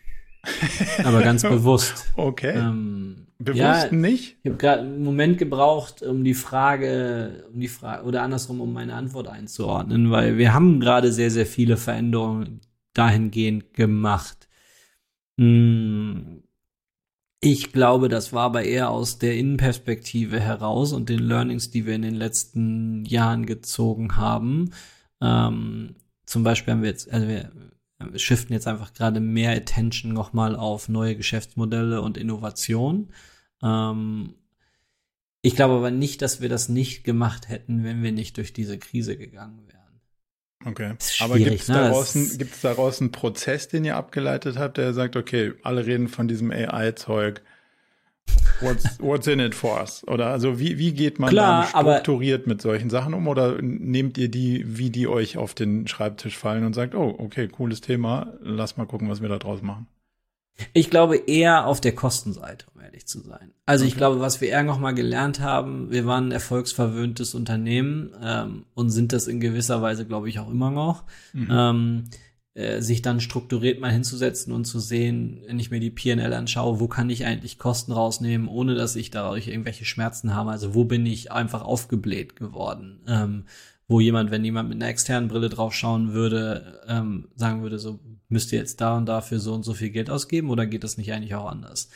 Aber ganz bewusst. Okay. Ähm, bewusst ja, nicht? Ich habe gerade einen Moment gebraucht, um die Frage, um die Frage, oder andersrum, um meine Antwort einzuordnen, weil wir haben gerade sehr, sehr viele Veränderungen dahingehend gemacht. Hm, ich glaube, das war aber eher aus der Innenperspektive heraus und den Learnings, die wir in den letzten Jahren gezogen haben. Ähm, zum Beispiel haben wir jetzt, also wir, shiften jetzt einfach gerade mehr Attention nochmal auf neue Geschäftsmodelle und Innovation. Ähm, ich glaube aber nicht, dass wir das nicht gemacht hätten, wenn wir nicht durch diese Krise gegangen wären. Okay. Aber gibt es ne? daraus, daraus einen Prozess, den ihr abgeleitet habt, der sagt, okay, alle reden von diesem AI-Zeug. What's, what's in it for us? Oder also wie, wie geht man Klar, dann strukturiert mit solchen Sachen um? Oder nehmt ihr die, wie die euch auf den Schreibtisch fallen und sagt, oh, okay, cooles Thema, lass mal gucken, was wir da draus machen? Ich glaube eher auf der Kostenseite, um ehrlich zu sein. Also okay. ich glaube, was wir eher noch mal gelernt haben, wir waren ein erfolgsverwöhntes Unternehmen ähm, und sind das in gewisser Weise, glaube ich, auch immer noch. Mhm. Ähm, äh, sich dann strukturiert mal hinzusetzen und zu sehen, wenn ich mir die PNL anschaue, wo kann ich eigentlich Kosten rausnehmen, ohne dass ich dadurch irgendwelche Schmerzen habe. Also wo bin ich einfach aufgebläht geworden? Ähm, wo jemand, wenn jemand mit einer externen Brille drauf schauen würde, ähm, sagen würde, so müsst ihr jetzt da und dafür so und so viel Geld ausgeben oder geht das nicht eigentlich auch anders?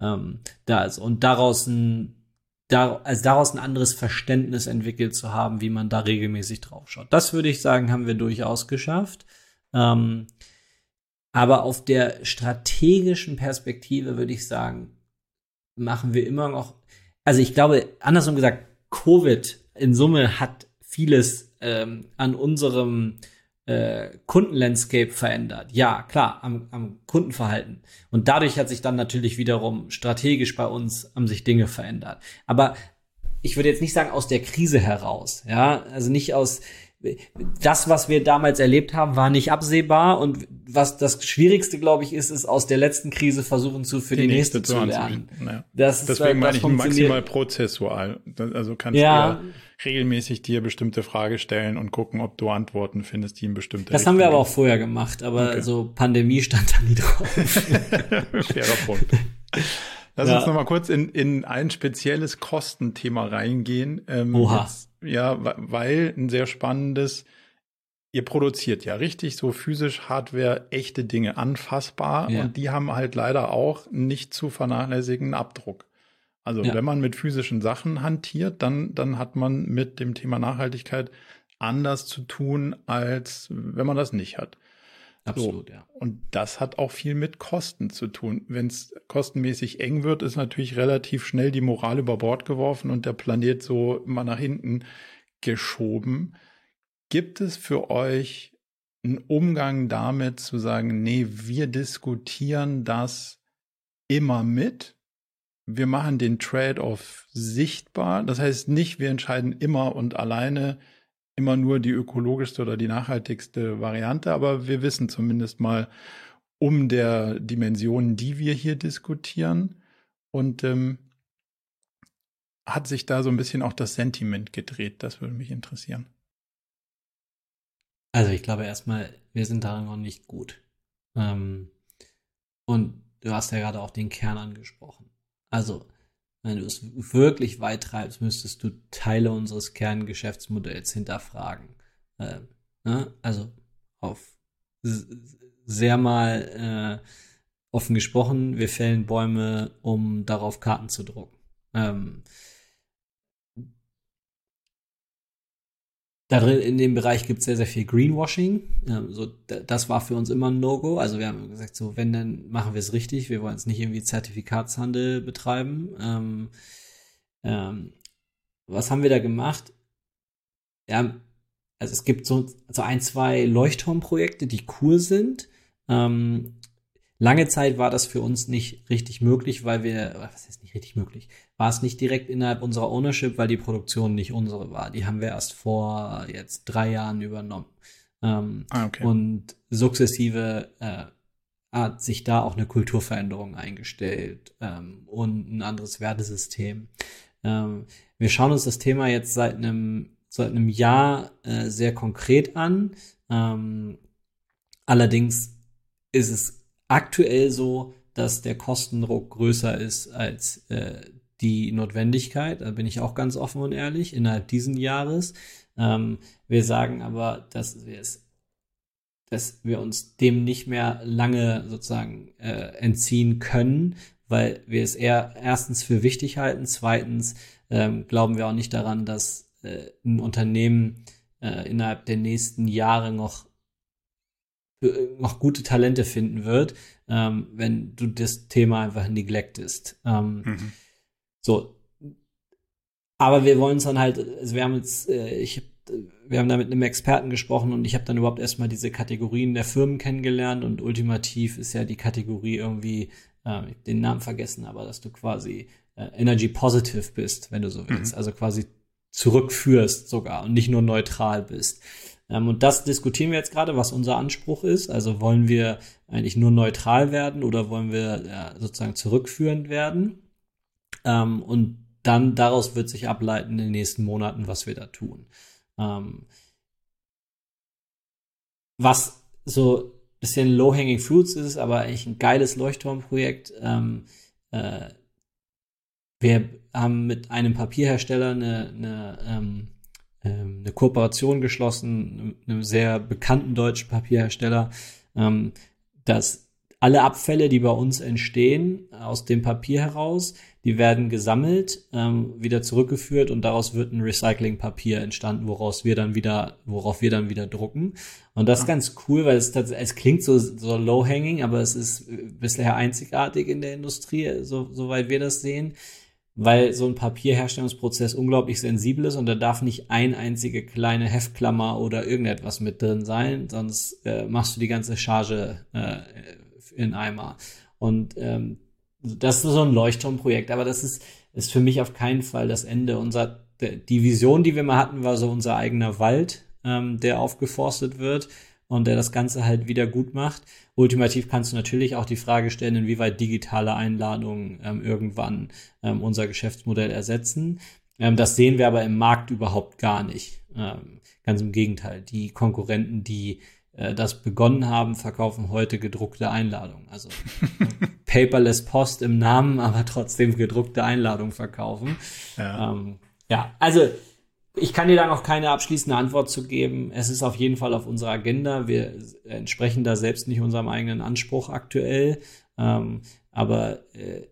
Ähm, da ist und daraus ein da, also daraus ein anderes Verständnis entwickelt zu haben, wie man da regelmäßig drauf schaut. Das würde ich sagen, haben wir durchaus geschafft. Ähm, aber auf der strategischen Perspektive würde ich sagen, machen wir immer noch, also ich glaube, andersrum gesagt, Covid in Summe hat vieles ähm, an unserem äh, Kundenlandscape verändert. Ja, klar, am, am Kundenverhalten. Und dadurch hat sich dann natürlich wiederum strategisch bei uns haben sich Dinge verändert. Aber ich würde jetzt nicht sagen aus der Krise heraus, ja, also nicht aus das, was wir damals erlebt haben, war nicht absehbar. Und was das Schwierigste, glaube ich, ist, ist aus der letzten Krise versuchen zu für die, die nächste, nächste, zu lernen. Ja. Das Deswegen ist, meine ich maximal prozessual. Also kannst ja. du regelmäßig dir bestimmte Frage stellen und gucken, ob du Antworten findest, die in bestimmte Das Richtung haben wir aber auch vorher gemacht, aber okay. so Pandemie stand da nie drauf. Fairer Punkt. Lass ja. uns noch mal kurz in, in ein spezielles Kostenthema reingehen. Ähm, Oha. Jetzt, ja, weil ein sehr spannendes, ihr produziert ja richtig so physisch Hardware, echte Dinge anfassbar ja. und die haben halt leider auch nicht zu vernachlässigen Abdruck. Also ja. wenn man mit physischen Sachen hantiert, dann, dann hat man mit dem Thema Nachhaltigkeit anders zu tun, als wenn man das nicht hat. Absolut, so. ja. Und das hat auch viel mit Kosten zu tun. Wenn es kostenmäßig eng wird, ist natürlich relativ schnell die Moral über Bord geworfen und der Planet so immer nach hinten geschoben. Gibt es für euch einen Umgang damit zu sagen, nee, wir diskutieren das immer mit? Wir machen den Trade-off sichtbar. Das heißt nicht, wir entscheiden immer und alleine, immer nur die ökologischste oder die nachhaltigste Variante, aber wir wissen zumindest mal um der Dimensionen, die wir hier diskutieren. Und ähm, hat sich da so ein bisschen auch das Sentiment gedreht? Das würde mich interessieren. Also ich glaube erstmal, wir sind daran noch nicht gut. Ähm, und du hast ja gerade auch den Kern angesprochen. Also wenn du es wirklich weit treibst, müsstest du Teile unseres Kerngeschäftsmodells hinterfragen. Äh, ne? Also auf sehr mal äh, offen gesprochen, wir fällen Bäume, um darauf Karten zu drucken. Ähm, Darin, in dem Bereich gibt es sehr, sehr viel Greenwashing. Ähm, so, das war für uns immer ein No-Go. Also wir haben gesagt, so wenn, dann machen wir es richtig. Wir wollen jetzt nicht irgendwie Zertifikatshandel betreiben. Ähm, ähm, was haben wir da gemacht? Ja, also es gibt so, so ein, zwei Leuchtturmprojekte, die cool sind. Ähm, Lange Zeit war das für uns nicht richtig möglich, weil wir, was heißt nicht richtig möglich, war es nicht direkt innerhalb unserer Ownership, weil die Produktion nicht unsere war. Die haben wir erst vor jetzt drei Jahren übernommen. Ähm, ah, okay. Und sukzessive äh, hat sich da auch eine Kulturveränderung eingestellt ähm, und ein anderes Wertesystem. Ähm, wir schauen uns das Thema jetzt seit einem seit einem Jahr äh, sehr konkret an. Ähm, allerdings ist es aktuell so, dass der Kostendruck größer ist als äh, die Notwendigkeit. Da bin ich auch ganz offen und ehrlich, innerhalb diesen Jahres. Ähm, wir sagen aber, dass wir es dass wir uns dem nicht mehr lange sozusagen äh, entziehen können, weil wir es eher erstens für wichtig halten, zweitens ähm, glauben wir auch nicht daran, dass äh, ein Unternehmen äh, innerhalb der nächsten Jahre noch noch gute Talente finden wird, ähm, wenn du das Thema einfach neglectest. Ähm, mhm. So. Aber wir wollen es dann halt, also wir haben jetzt, äh, ich wir haben da mit einem Experten gesprochen und ich habe dann überhaupt erstmal diese Kategorien der Firmen kennengelernt und ultimativ ist ja die Kategorie irgendwie, äh, den Namen vergessen, aber dass du quasi äh, Energy Positive bist, wenn du so willst. Mhm. Also quasi zurückführst sogar und nicht nur neutral bist. Ähm, und das diskutieren wir jetzt gerade, was unser Anspruch ist. Also wollen wir eigentlich nur neutral werden oder wollen wir ja, sozusagen zurückführend werden? Ähm, und dann daraus wird sich ableiten in den nächsten Monaten, was wir da tun. Ähm, was so ein bisschen low-hanging fruits ist, aber eigentlich ein geiles Leuchtturmprojekt. Äh, wir haben mit einem Papierhersteller eine, eine ähm, eine Kooperation geschlossen, einem sehr bekannten deutschen Papierhersteller, ähm, dass alle Abfälle, die bei uns entstehen, aus dem Papier heraus, die werden gesammelt, ähm, wieder zurückgeführt und daraus wird ein Recyclingpapier entstanden, woraus wir dann wieder, worauf wir dann wieder drucken. Und das ist ganz cool, weil es, es klingt so, so low-hanging, aber es ist bisher einzigartig in der Industrie, so, soweit wir das sehen weil so ein Papierherstellungsprozess unglaublich sensibel ist und da darf nicht ein einzige kleine Heftklammer oder irgendetwas mit drin sein, sonst äh, machst du die ganze Charge äh, in Eimer. Und ähm, das ist so ein Leuchtturmprojekt, aber das ist, ist für mich auf keinen Fall das Ende. Unser, die Vision, die wir mal hatten, war so unser eigener Wald, ähm, der aufgeforstet wird und der das Ganze halt wieder gut macht. Ultimativ kannst du natürlich auch die Frage stellen, inwieweit digitale Einladungen ähm, irgendwann ähm, unser Geschäftsmodell ersetzen. Ähm, das sehen wir aber im Markt überhaupt gar nicht. Ähm, ganz im Gegenteil. Die Konkurrenten, die äh, das begonnen haben, verkaufen heute gedruckte Einladungen. Also paperless Post im Namen, aber trotzdem gedruckte Einladungen verkaufen. Ja. Ähm, ja, also ich kann dir da noch keine abschließende Antwort zu geben. Es ist auf jeden Fall auf unserer Agenda. Wir entsprechen da selbst nicht unserem eigenen Anspruch aktuell. Ähm, aber äh,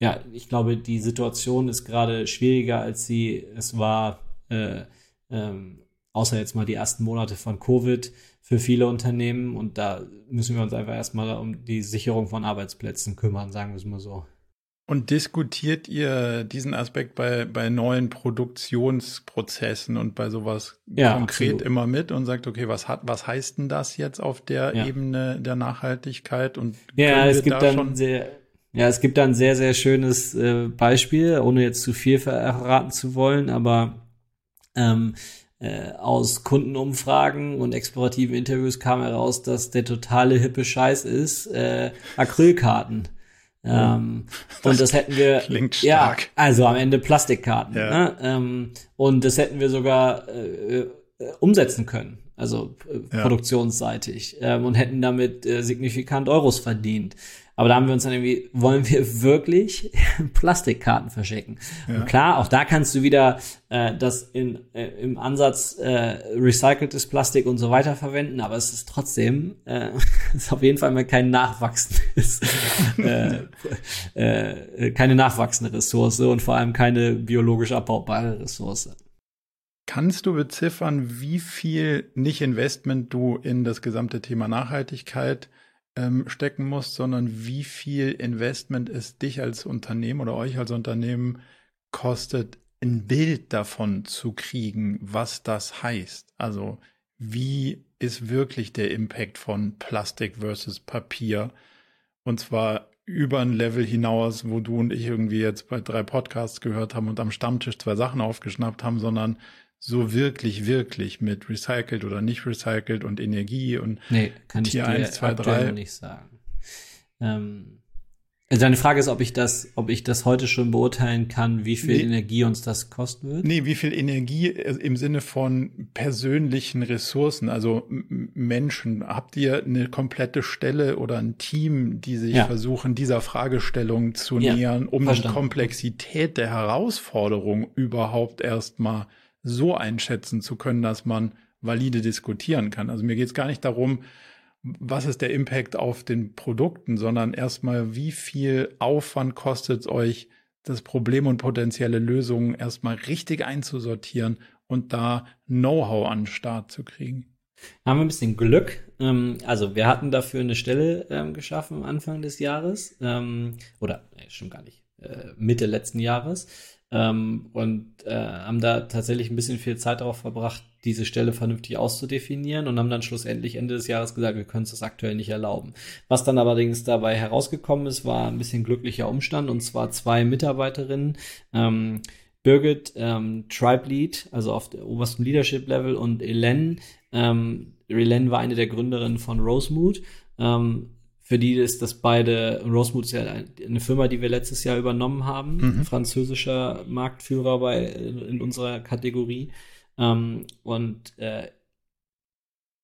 ja, ich glaube, die Situation ist gerade schwieriger, als sie es war, äh, ähm, außer jetzt mal die ersten Monate von Covid für viele Unternehmen. Und da müssen wir uns einfach erstmal um die Sicherung von Arbeitsplätzen kümmern, sagen wir es mal so. Und diskutiert ihr diesen Aspekt bei, bei neuen Produktionsprozessen und bei sowas ja, konkret absolut. immer mit und sagt, okay, was hat, was heißt denn das jetzt auf der ja. Ebene der Nachhaltigkeit? Und ja, es gibt da dann sehr, ja, es gibt da ein sehr, sehr schönes äh, Beispiel, ohne jetzt zu viel verraten zu wollen, aber ähm, äh, aus Kundenumfragen und explorativen Interviews kam heraus, dass der totale hippe Scheiß ist, äh, Acrylkarten. Ähm, das und das hätten wir, klingt stark. ja, also am Ende Plastikkarten. Ja. Ne? Ähm, und das hätten wir sogar äh, äh umsetzen können, also äh, ja. produktionsseitig, ähm, und hätten damit äh, signifikant Euros verdient. Aber da haben wir uns dann irgendwie, wollen wir wirklich Plastikkarten verschicken? Ja. Und klar, auch da kannst du wieder äh, das in, äh, im Ansatz äh, recyceltes Plastik und so weiter verwenden, aber es ist trotzdem, äh, ist auf jeden Fall mal kein nachwachsendes, äh, äh, keine nachwachsende Ressource und vor allem keine biologisch abbaubare Ressource. Kannst du beziffern, wie viel Nicht-Investment du in das gesamte Thema Nachhaltigkeit ähm, stecken musst, sondern wie viel Investment es dich als Unternehmen oder euch als Unternehmen kostet, ein Bild davon zu kriegen, was das heißt. Also wie ist wirklich der Impact von Plastik versus Papier? Und zwar über ein Level hinaus, wo du und ich irgendwie jetzt bei drei Podcasts gehört haben und am Stammtisch zwei Sachen aufgeschnappt haben, sondern so wirklich, wirklich mit recycelt oder nicht recycelt und Energie und nee, kann Tier ich dir 1, 2, 3. nicht sagen. Ähm, also deine Frage ist, ob ich das, ob ich das heute schon beurteilen kann, wie viel nee, Energie uns das kosten wird? Nee, wie viel Energie im Sinne von persönlichen Ressourcen, also Menschen. Habt ihr eine komplette Stelle oder ein Team, die sich ja. versuchen, dieser Fragestellung zu ja, nähern, um verstanden. die Komplexität der Herausforderung überhaupt erstmal so einschätzen zu können, dass man valide diskutieren kann. Also mir geht es gar nicht darum, was ist der Impact auf den Produkten, sondern erstmal, wie viel Aufwand kostet es euch, das Problem und potenzielle Lösungen erstmal richtig einzusortieren und da Know-how an den Start zu kriegen. Haben wir ein bisschen Glück. Ähm, also wir hatten dafür eine Stelle ähm, geschaffen Anfang des Jahres. Ähm, oder, nee, stimmt gar nicht, äh, Mitte letzten Jahres ähm, und äh, haben da tatsächlich ein bisschen viel Zeit darauf verbracht, diese Stelle vernünftig auszudefinieren und haben dann schlussendlich Ende des Jahres gesagt, wir können es das aktuell nicht erlauben. Was dann allerdings dabei herausgekommen ist, war ein bisschen glücklicher Umstand und zwar zwei Mitarbeiterinnen. Ähm, Birgit, ähm, Tribe Lead, also auf der obersten Leadership Level und Elen. Ähm, Elen war eine der Gründerinnen von Rosemood. Ähm, für die ist das beide, Rosemood ist ja eine Firma, die wir letztes Jahr übernommen haben, mhm. französischer Marktführer bei, in unserer Kategorie. Ähm, und äh,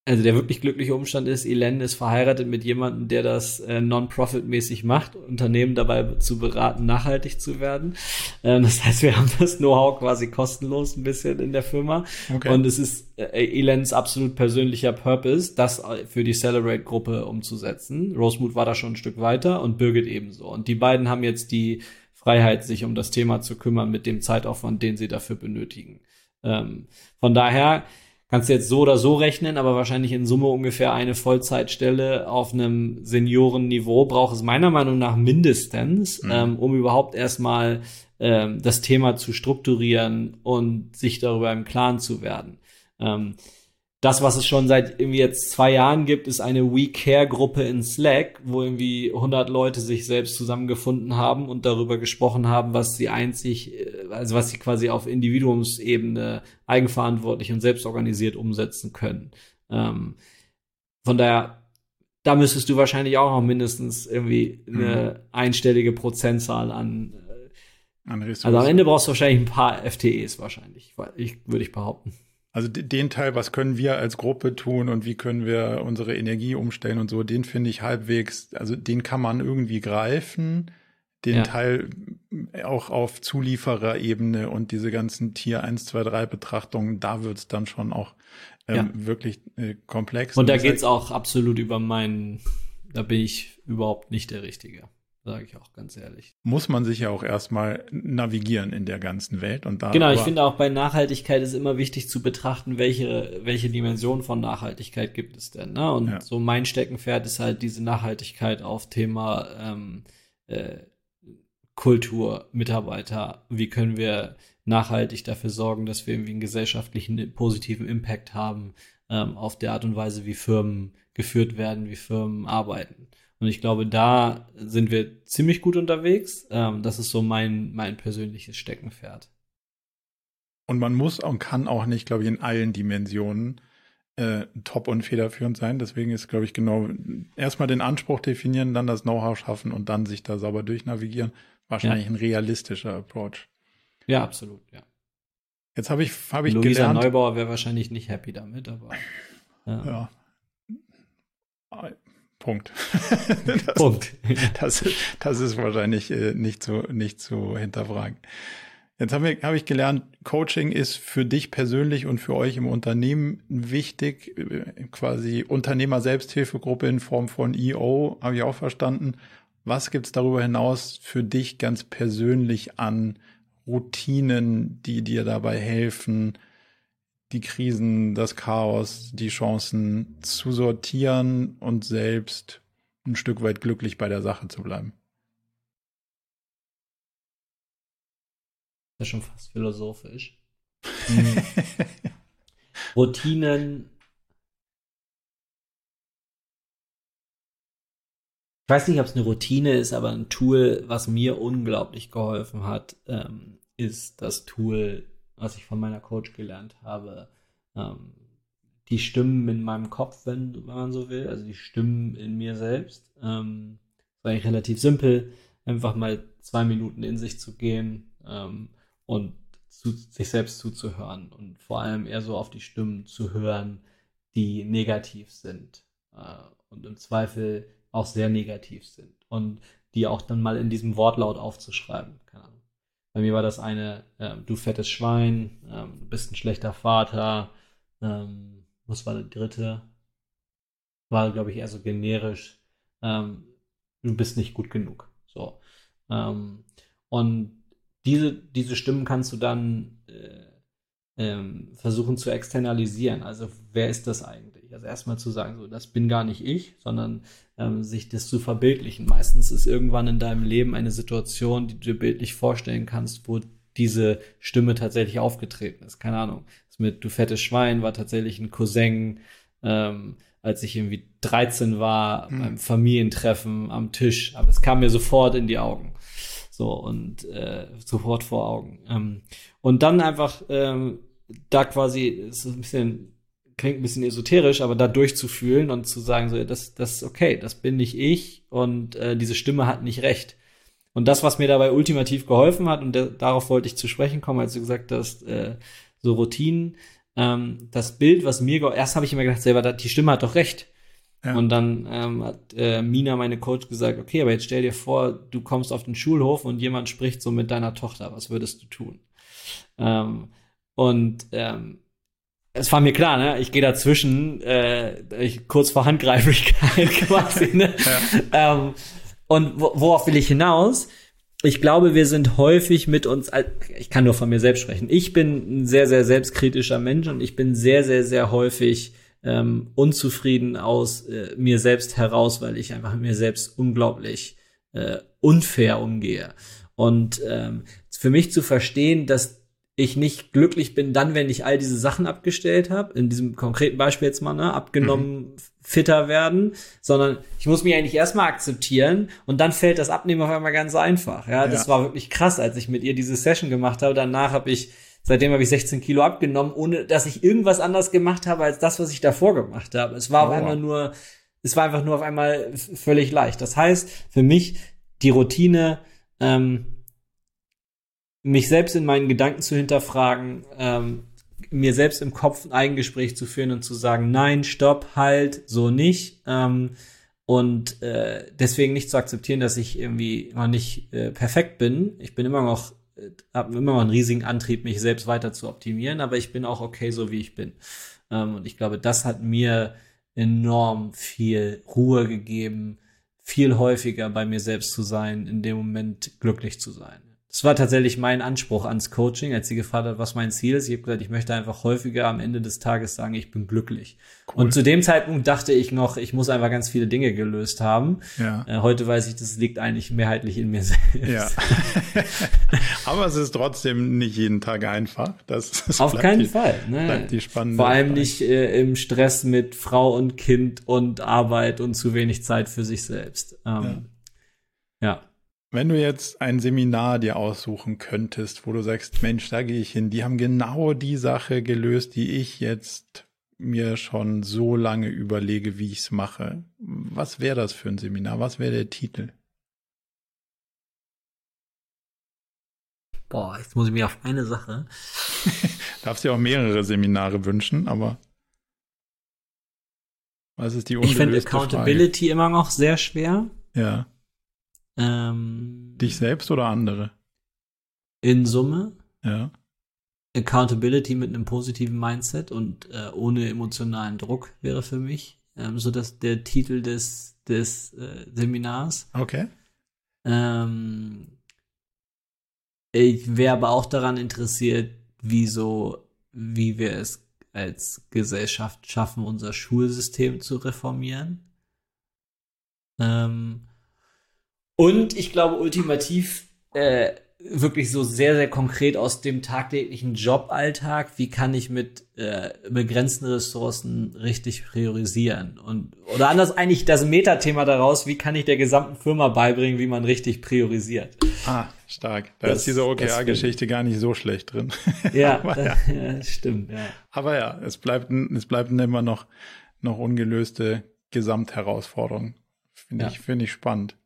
also der wirklich glückliche Umstand ist, Elen ist verheiratet mit jemandem, der das äh, non-profit-mäßig macht, Unternehmen dabei zu beraten, nachhaltig zu werden. Ähm, das heißt, wir haben das Know-how quasi kostenlos ein bisschen in der Firma. Okay. Und es ist äh, Elens absolut persönlicher Purpose, das für die Celebrate-Gruppe umzusetzen. Rosemood war da schon ein Stück weiter und Birgit ebenso. Und die beiden haben jetzt die Freiheit, sich um das Thema zu kümmern mit dem Zeitaufwand, den sie dafür benötigen. Ähm, von daher kannst du jetzt so oder so rechnen, aber wahrscheinlich in Summe ungefähr eine Vollzeitstelle auf einem Seniorenniveau braucht es meiner Meinung nach mindestens, mhm. ähm, um überhaupt erstmal ähm, das Thema zu strukturieren und sich darüber im Klaren zu werden. Ähm, das, was es schon seit irgendwie jetzt zwei Jahren gibt, ist eine We Care Gruppe in Slack, wo irgendwie 100 Leute sich selbst zusammengefunden haben und darüber gesprochen haben, was sie einzig, äh, also was sie quasi auf Individuumsebene eigenverantwortlich und selbstorganisiert umsetzen können. Ähm, von daher, da müsstest du wahrscheinlich auch noch mindestens irgendwie eine mhm. einstellige Prozentzahl an, äh, an Ressourcen. Also am Ende brauchst du wahrscheinlich ein paar FTEs wahrscheinlich, ich, würde ich behaupten. Also den Teil, was können wir als Gruppe tun und wie können wir unsere Energie umstellen und so, den finde ich halbwegs, also den kann man irgendwie greifen. Den ja. Teil auch auf Zuliefererebene und diese ganzen Tier 1, 2, 3 Betrachtungen, da wird es dann schon auch ähm, ja. wirklich äh, komplex. Und da geht's auch absolut über meinen, da bin ich überhaupt nicht der Richtige sage ich auch ganz ehrlich. Muss man sich ja auch erstmal navigieren in der ganzen Welt und da. Genau, ich finde auch bei Nachhaltigkeit ist immer wichtig zu betrachten, welche, welche Dimension von Nachhaltigkeit gibt es denn. Ne? Und ja. so mein Steckenpferd ist halt diese Nachhaltigkeit auf Thema ähm, äh, Kultur, Mitarbeiter. Wie können wir nachhaltig dafür sorgen, dass wir irgendwie einen gesellschaftlichen positiven Impact haben ähm, auf der Art und Weise, wie Firmen geführt werden, wie Firmen arbeiten. Und ich glaube, da sind wir ziemlich gut unterwegs. Ähm, das ist so mein, mein persönliches Steckenpferd. Und man muss und kann auch nicht, glaube ich, in allen Dimensionen äh, top und federführend sein. Deswegen ist, glaube ich, genau erstmal den Anspruch definieren, dann das Know-how schaffen und dann sich da sauber durchnavigieren. Wahrscheinlich ja. ein realistischer Approach. Ja, absolut, ja. Jetzt habe ich, hab ich Luisa gelernt. Neubauer wäre wahrscheinlich nicht happy damit, aber. Ja. ja. Punkt. das, Punkt. das, das ist wahrscheinlich äh, nicht, zu, nicht zu hinterfragen. Jetzt habe hab ich gelernt, Coaching ist für dich persönlich und für euch im Unternehmen wichtig, äh, quasi Unternehmer-Selbsthilfegruppe in Form von EO, habe ich auch verstanden. Was gibt's darüber hinaus für dich ganz persönlich an Routinen, die dir dabei helfen, die Krisen, das Chaos, die Chancen zu sortieren und selbst ein Stück weit glücklich bei der Sache zu bleiben. Das ist schon fast philosophisch. Hm. Routinen. Ich weiß nicht, ob es eine Routine ist, aber ein Tool, was mir unglaublich geholfen hat, ähm, ist das Tool was ich von meiner Coach gelernt habe, ähm, die Stimmen in meinem Kopf, wenn, wenn, man so will, also die Stimmen in mir selbst. Ähm, war eigentlich relativ simpel, einfach mal zwei Minuten in sich zu gehen ähm, und zu, sich selbst zuzuhören und vor allem eher so auf die Stimmen zu hören, die negativ sind äh, und im Zweifel auch sehr negativ sind und die auch dann mal in diesem Wortlaut aufzuschreiben. Keine Ahnung. Bei mir war das eine, ähm, du fettes Schwein, ähm, du bist ein schlechter Vater. Ähm, was war der dritte? War, glaube ich, eher so generisch. Ähm, du bist nicht gut genug. So. Ähm, und diese, diese Stimmen kannst du dann äh, ähm, versuchen zu externalisieren. Also wer ist das eigentlich? Also erstmal zu sagen, so, das bin gar nicht ich, sondern ähm, sich das zu verbildlichen. Meistens ist irgendwann in deinem Leben eine Situation, die du dir bildlich vorstellen kannst, wo diese Stimme tatsächlich aufgetreten ist. Keine Ahnung. Das mit Du fettes Schwein war tatsächlich ein Cousin, ähm, als ich irgendwie 13 war, mhm. beim Familientreffen am Tisch. Aber es kam mir sofort in die Augen. So, und äh, sofort vor Augen. Ähm, und dann einfach ähm, da quasi, ist ein bisschen, klingt ein bisschen esoterisch, aber da durchzufühlen und zu sagen, so, das, das ist okay, das bin nicht ich und äh, diese Stimme hat nicht recht. Und das, was mir dabei ultimativ geholfen hat, und darauf wollte ich zu sprechen kommen, als du gesagt hast, äh, so Routinen, ähm, das Bild, was mir, erst habe ich immer gedacht, selber, die Stimme hat doch recht. Ja. Und dann ähm, hat äh, Mina, meine Coach, gesagt, okay, aber jetzt stell dir vor, du kommst auf den Schulhof und jemand spricht so mit deiner Tochter, was würdest du tun? Ähm, und ähm, es war mir klar, ne? Ich gehe dazwischen, äh, ich, kurz vor Handgreiflichkeit quasi, ne? Ja. Ähm, und worauf will ich hinaus? Ich glaube, wir sind häufig mit uns, ich kann nur von mir selbst sprechen. Ich bin ein sehr, sehr selbstkritischer Mensch und ich bin sehr, sehr, sehr häufig ähm, unzufrieden aus äh, mir selbst heraus, weil ich einfach mit mir selbst unglaublich äh, unfair umgehe. Und ähm, für mich zu verstehen, dass ich nicht glücklich bin dann, wenn ich all diese Sachen abgestellt habe, in diesem konkreten Beispiel jetzt mal, ne, abgenommen, mhm. fitter werden, sondern ich muss mich eigentlich erstmal akzeptieren und dann fällt das Abnehmen auf einmal ganz einfach. Ja, ja. das war wirklich krass, als ich mit ihr diese Session gemacht habe. Danach habe ich, seitdem habe ich 16 Kilo abgenommen, ohne dass ich irgendwas anders gemacht habe als das, was ich davor gemacht habe. Es war oh. auf einmal nur, es war einfach nur auf einmal völlig leicht. Das heißt, für mich die Routine, ähm, mich selbst in meinen Gedanken zu hinterfragen, ähm, mir selbst im Kopf ein Eigengespräch zu führen und zu sagen, nein, stopp, halt, so nicht. Ähm, und äh, deswegen nicht zu akzeptieren, dass ich irgendwie noch nicht äh, perfekt bin. Ich bin immer noch, äh, habe immer noch einen riesigen Antrieb, mich selbst weiter zu optimieren, aber ich bin auch okay, so wie ich bin. Ähm, und ich glaube, das hat mir enorm viel Ruhe gegeben, viel häufiger bei mir selbst zu sein, in dem Moment glücklich zu sein. Das war tatsächlich mein Anspruch ans Coaching, als sie gefragt hat, was mein Ziel ist. Ich habe gesagt, ich möchte einfach häufiger am Ende des Tages sagen, ich bin glücklich. Cool. Und zu dem Zeitpunkt dachte ich noch, ich muss einfach ganz viele Dinge gelöst haben. Ja. Äh, heute weiß ich, das liegt eigentlich mehrheitlich in mir selbst. Ja. Aber es ist trotzdem nicht jeden Tag einfach. Das, das Auf keinen die, Fall. Ne? Bleibt die spannende Vor allem Frage. nicht äh, im Stress mit Frau und Kind und Arbeit und zu wenig Zeit für sich selbst. Ähm, ja. ja. Wenn du jetzt ein Seminar dir aussuchen könntest, wo du sagst, Mensch, da gehe ich hin, die haben genau die Sache gelöst, die ich jetzt mir schon so lange überlege, wie ich es mache. Was wäre das für ein Seminar? Was wäre der Titel? Boah, jetzt muss ich mir auf eine Sache. Darfst dir auch mehrere Seminare wünschen, aber was ist die Ich finde Accountability Frage? immer noch sehr schwer. Ja. Ähm, Dich selbst oder andere? In Summe. Ja. Accountability mit einem positiven Mindset und äh, ohne emotionalen Druck wäre für mich ähm, so dass der Titel des des äh, Seminars. Okay. Ähm, ich wäre aber auch daran interessiert, wieso, wie wir es als Gesellschaft schaffen, unser Schulsystem zu reformieren. Ähm, und ich glaube, ultimativ äh, wirklich so sehr, sehr konkret aus dem tagtäglichen Joballtag, wie kann ich mit äh, begrenzten Ressourcen richtig priorisieren? Und oder anders eigentlich das Metathema daraus, wie kann ich der gesamten Firma beibringen, wie man richtig priorisiert? Ah, stark. Da das, ist diese OKR-Geschichte gar nicht so schlecht drin. Ja, das, ja. ja stimmt, ja. Aber ja, es bleibt, es bleibt immer noch, noch ungelöste Gesamtherausforderung. Finde ja. ich, finde ich spannend.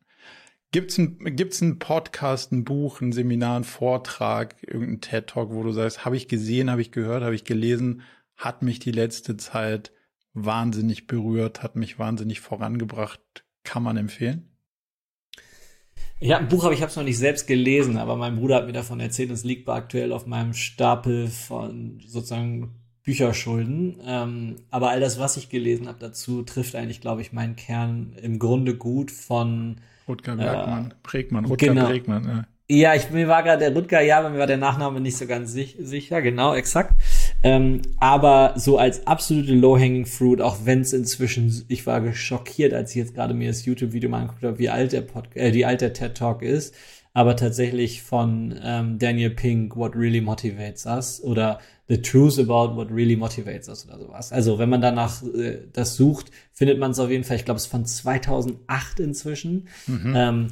Gibt's ein, gibt's ein Podcast, ein Buch, ein Seminar, ein Vortrag, irgendein TED Talk, wo du sagst, habe ich gesehen, habe ich gehört, habe ich gelesen, hat mich die letzte Zeit wahnsinnig berührt, hat mich wahnsinnig vorangebracht, kann man empfehlen? Ja, ein Buch habe ich habe es noch nicht selbst gelesen, aber mein Bruder hat mir davon erzählt, es liegt aktuell auf meinem Stapel von sozusagen Bücherschulden. Ähm, aber all das, was ich gelesen habe dazu, trifft eigentlich, glaube ich, meinen Kern im Grunde gut von Rutger Bergmann, äh, Bregmann, Rutger genau. Bregmann. Ja. Ja, ich, mir war gerade der Rutger, ja, aber mir war der Nachname nicht so ganz sich, sicher, genau, exakt. Ähm, aber so als absolute Low-Hanging Fruit, auch wenn es inzwischen, ich war geschockiert, als ich jetzt gerade mir das YouTube-Video mal angeguckt habe, wie alt der Pod, äh, wie alt der TED Talk ist. Aber tatsächlich von ähm, Daniel Pink, What Really Motivates Us oder The Truth About What Really Motivates Us oder sowas. Also wenn man danach äh, das sucht, findet man es auf jeden Fall. Ich glaube, es ist von 2008 inzwischen. Mhm. Ähm,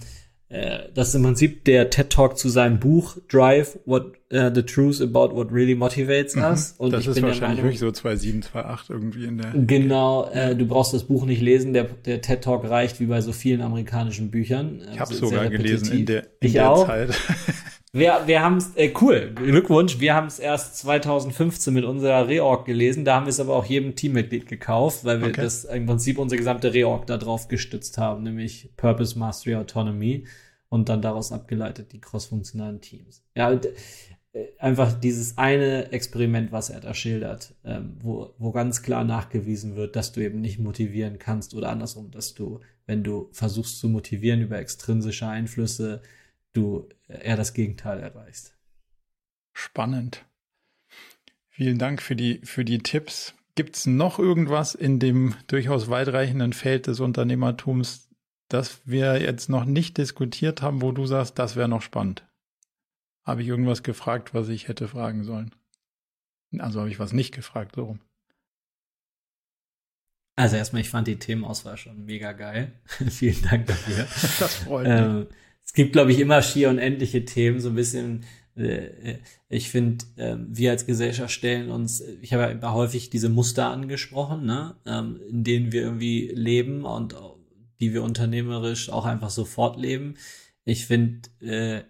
äh, das ist im Prinzip der TED Talk zu seinem Buch Drive, What uh, the Truth About What Really Motivates mhm. Us. Und das ist wahrscheinlich Meinung, wirklich so 2007, 2008 irgendwie in der. Genau, äh, du brauchst das Buch nicht lesen. Der, der TED Talk reicht wie bei so vielen amerikanischen Büchern. Ich habe sogar gelesen in der, in ich der auch. Zeit. Wir, wir haben es, äh, cool, Glückwunsch, wir haben es erst 2015 mit unserer Reorg gelesen, da haben wir es aber auch jedem Teammitglied gekauft, weil wir okay. das im Prinzip unsere gesamte Reorg da drauf gestützt haben, nämlich Purpose, Mastery, Autonomy und dann daraus abgeleitet die crossfunktionalen Teams. Ja, und, äh, einfach dieses eine Experiment, was er da schildert, ähm, wo, wo ganz klar nachgewiesen wird, dass du eben nicht motivieren kannst oder andersrum, dass du, wenn du versuchst zu motivieren über extrinsische Einflüsse, du eher das Gegenteil erreichst. Spannend. Vielen Dank für die, für die Tipps. Gibt es noch irgendwas in dem durchaus weitreichenden Feld des Unternehmertums, das wir jetzt noch nicht diskutiert haben, wo du sagst, das wäre noch spannend? Habe ich irgendwas gefragt, was ich hätte fragen sollen? Also habe ich was nicht gefragt, so rum. Also erstmal, ich fand die Themenauswahl schon mega geil. Vielen Dank dafür. das freut mich. Ähm, es gibt, glaube ich, immer schier unendliche Themen, so ein bisschen. Äh, ich finde, äh, wir als Gesellschaft stellen uns, ich habe ja immer häufig diese Muster angesprochen, ne, ähm, in denen wir irgendwie leben und die wir unternehmerisch auch einfach so fortleben. Ich finde, äh,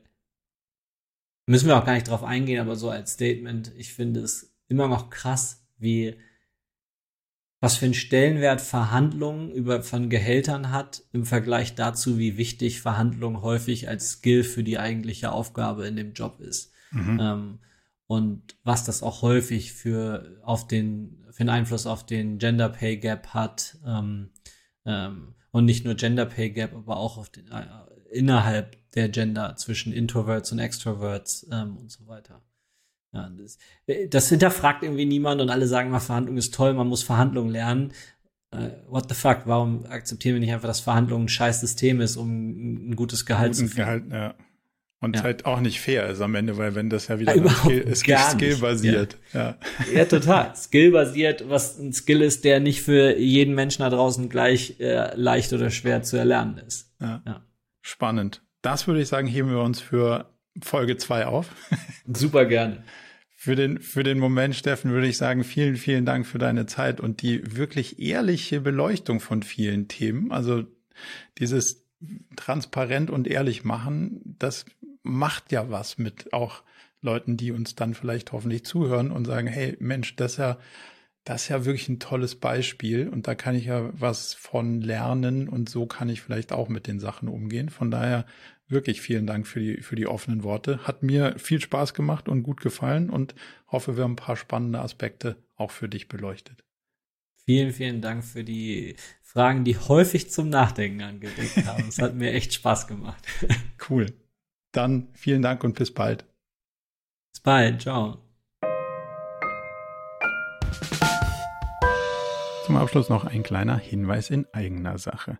müssen wir auch gar nicht drauf eingehen, aber so als Statement, ich finde es immer noch krass, wie was für einen Stellenwert Verhandlungen über von Gehältern hat im Vergleich dazu, wie wichtig Verhandlungen häufig als Skill für die eigentliche Aufgabe in dem Job ist. Mhm. Ähm, und was das auch häufig für auf den für einen Einfluss auf den Gender Pay Gap hat ähm, ähm, und nicht nur Gender Pay Gap, aber auch auf den, äh, innerhalb der Gender zwischen Introverts und Extroverts ähm, und so weiter. Ja, das, äh, das hinterfragt irgendwie niemand und alle sagen mal, Verhandlung ist toll, man muss Verhandlungen lernen. Uh, what the fuck, warum akzeptieren wir nicht einfach, dass Verhandlungen ein scheiß System ist, um ein gutes Gehalt zu finden? Gehalt, ja. Und ja. halt auch nicht fair ist am Ende, weil wenn das ja wieder ja, Skill, ist skillbasiert. Ja. ja. ja, total. Skillbasiert, was ein Skill ist, der nicht für jeden Menschen da draußen gleich äh, leicht oder schwer zu erlernen ist. Ja. ja. Spannend. Das würde ich sagen, heben wir uns für Folge zwei auf. Super gerne. Für den, für den Moment, Steffen, würde ich sagen, vielen, vielen Dank für deine Zeit und die wirklich ehrliche Beleuchtung von vielen Themen. Also dieses transparent und ehrlich machen, das macht ja was mit auch Leuten, die uns dann vielleicht hoffentlich zuhören und sagen, hey Mensch, das ist ja, das ist ja wirklich ein tolles Beispiel und da kann ich ja was von lernen und so kann ich vielleicht auch mit den Sachen umgehen. Von daher wirklich vielen Dank für die, für die offenen Worte. Hat mir viel Spaß gemacht und gut gefallen und hoffe, wir haben ein paar spannende Aspekte auch für dich beleuchtet. Vielen, vielen Dank für die Fragen, die häufig zum Nachdenken angeregt haben. Es hat mir echt Spaß gemacht. Cool. Dann vielen Dank und bis bald. Bis bald. Ciao. Zum Abschluss noch ein kleiner Hinweis in eigener Sache.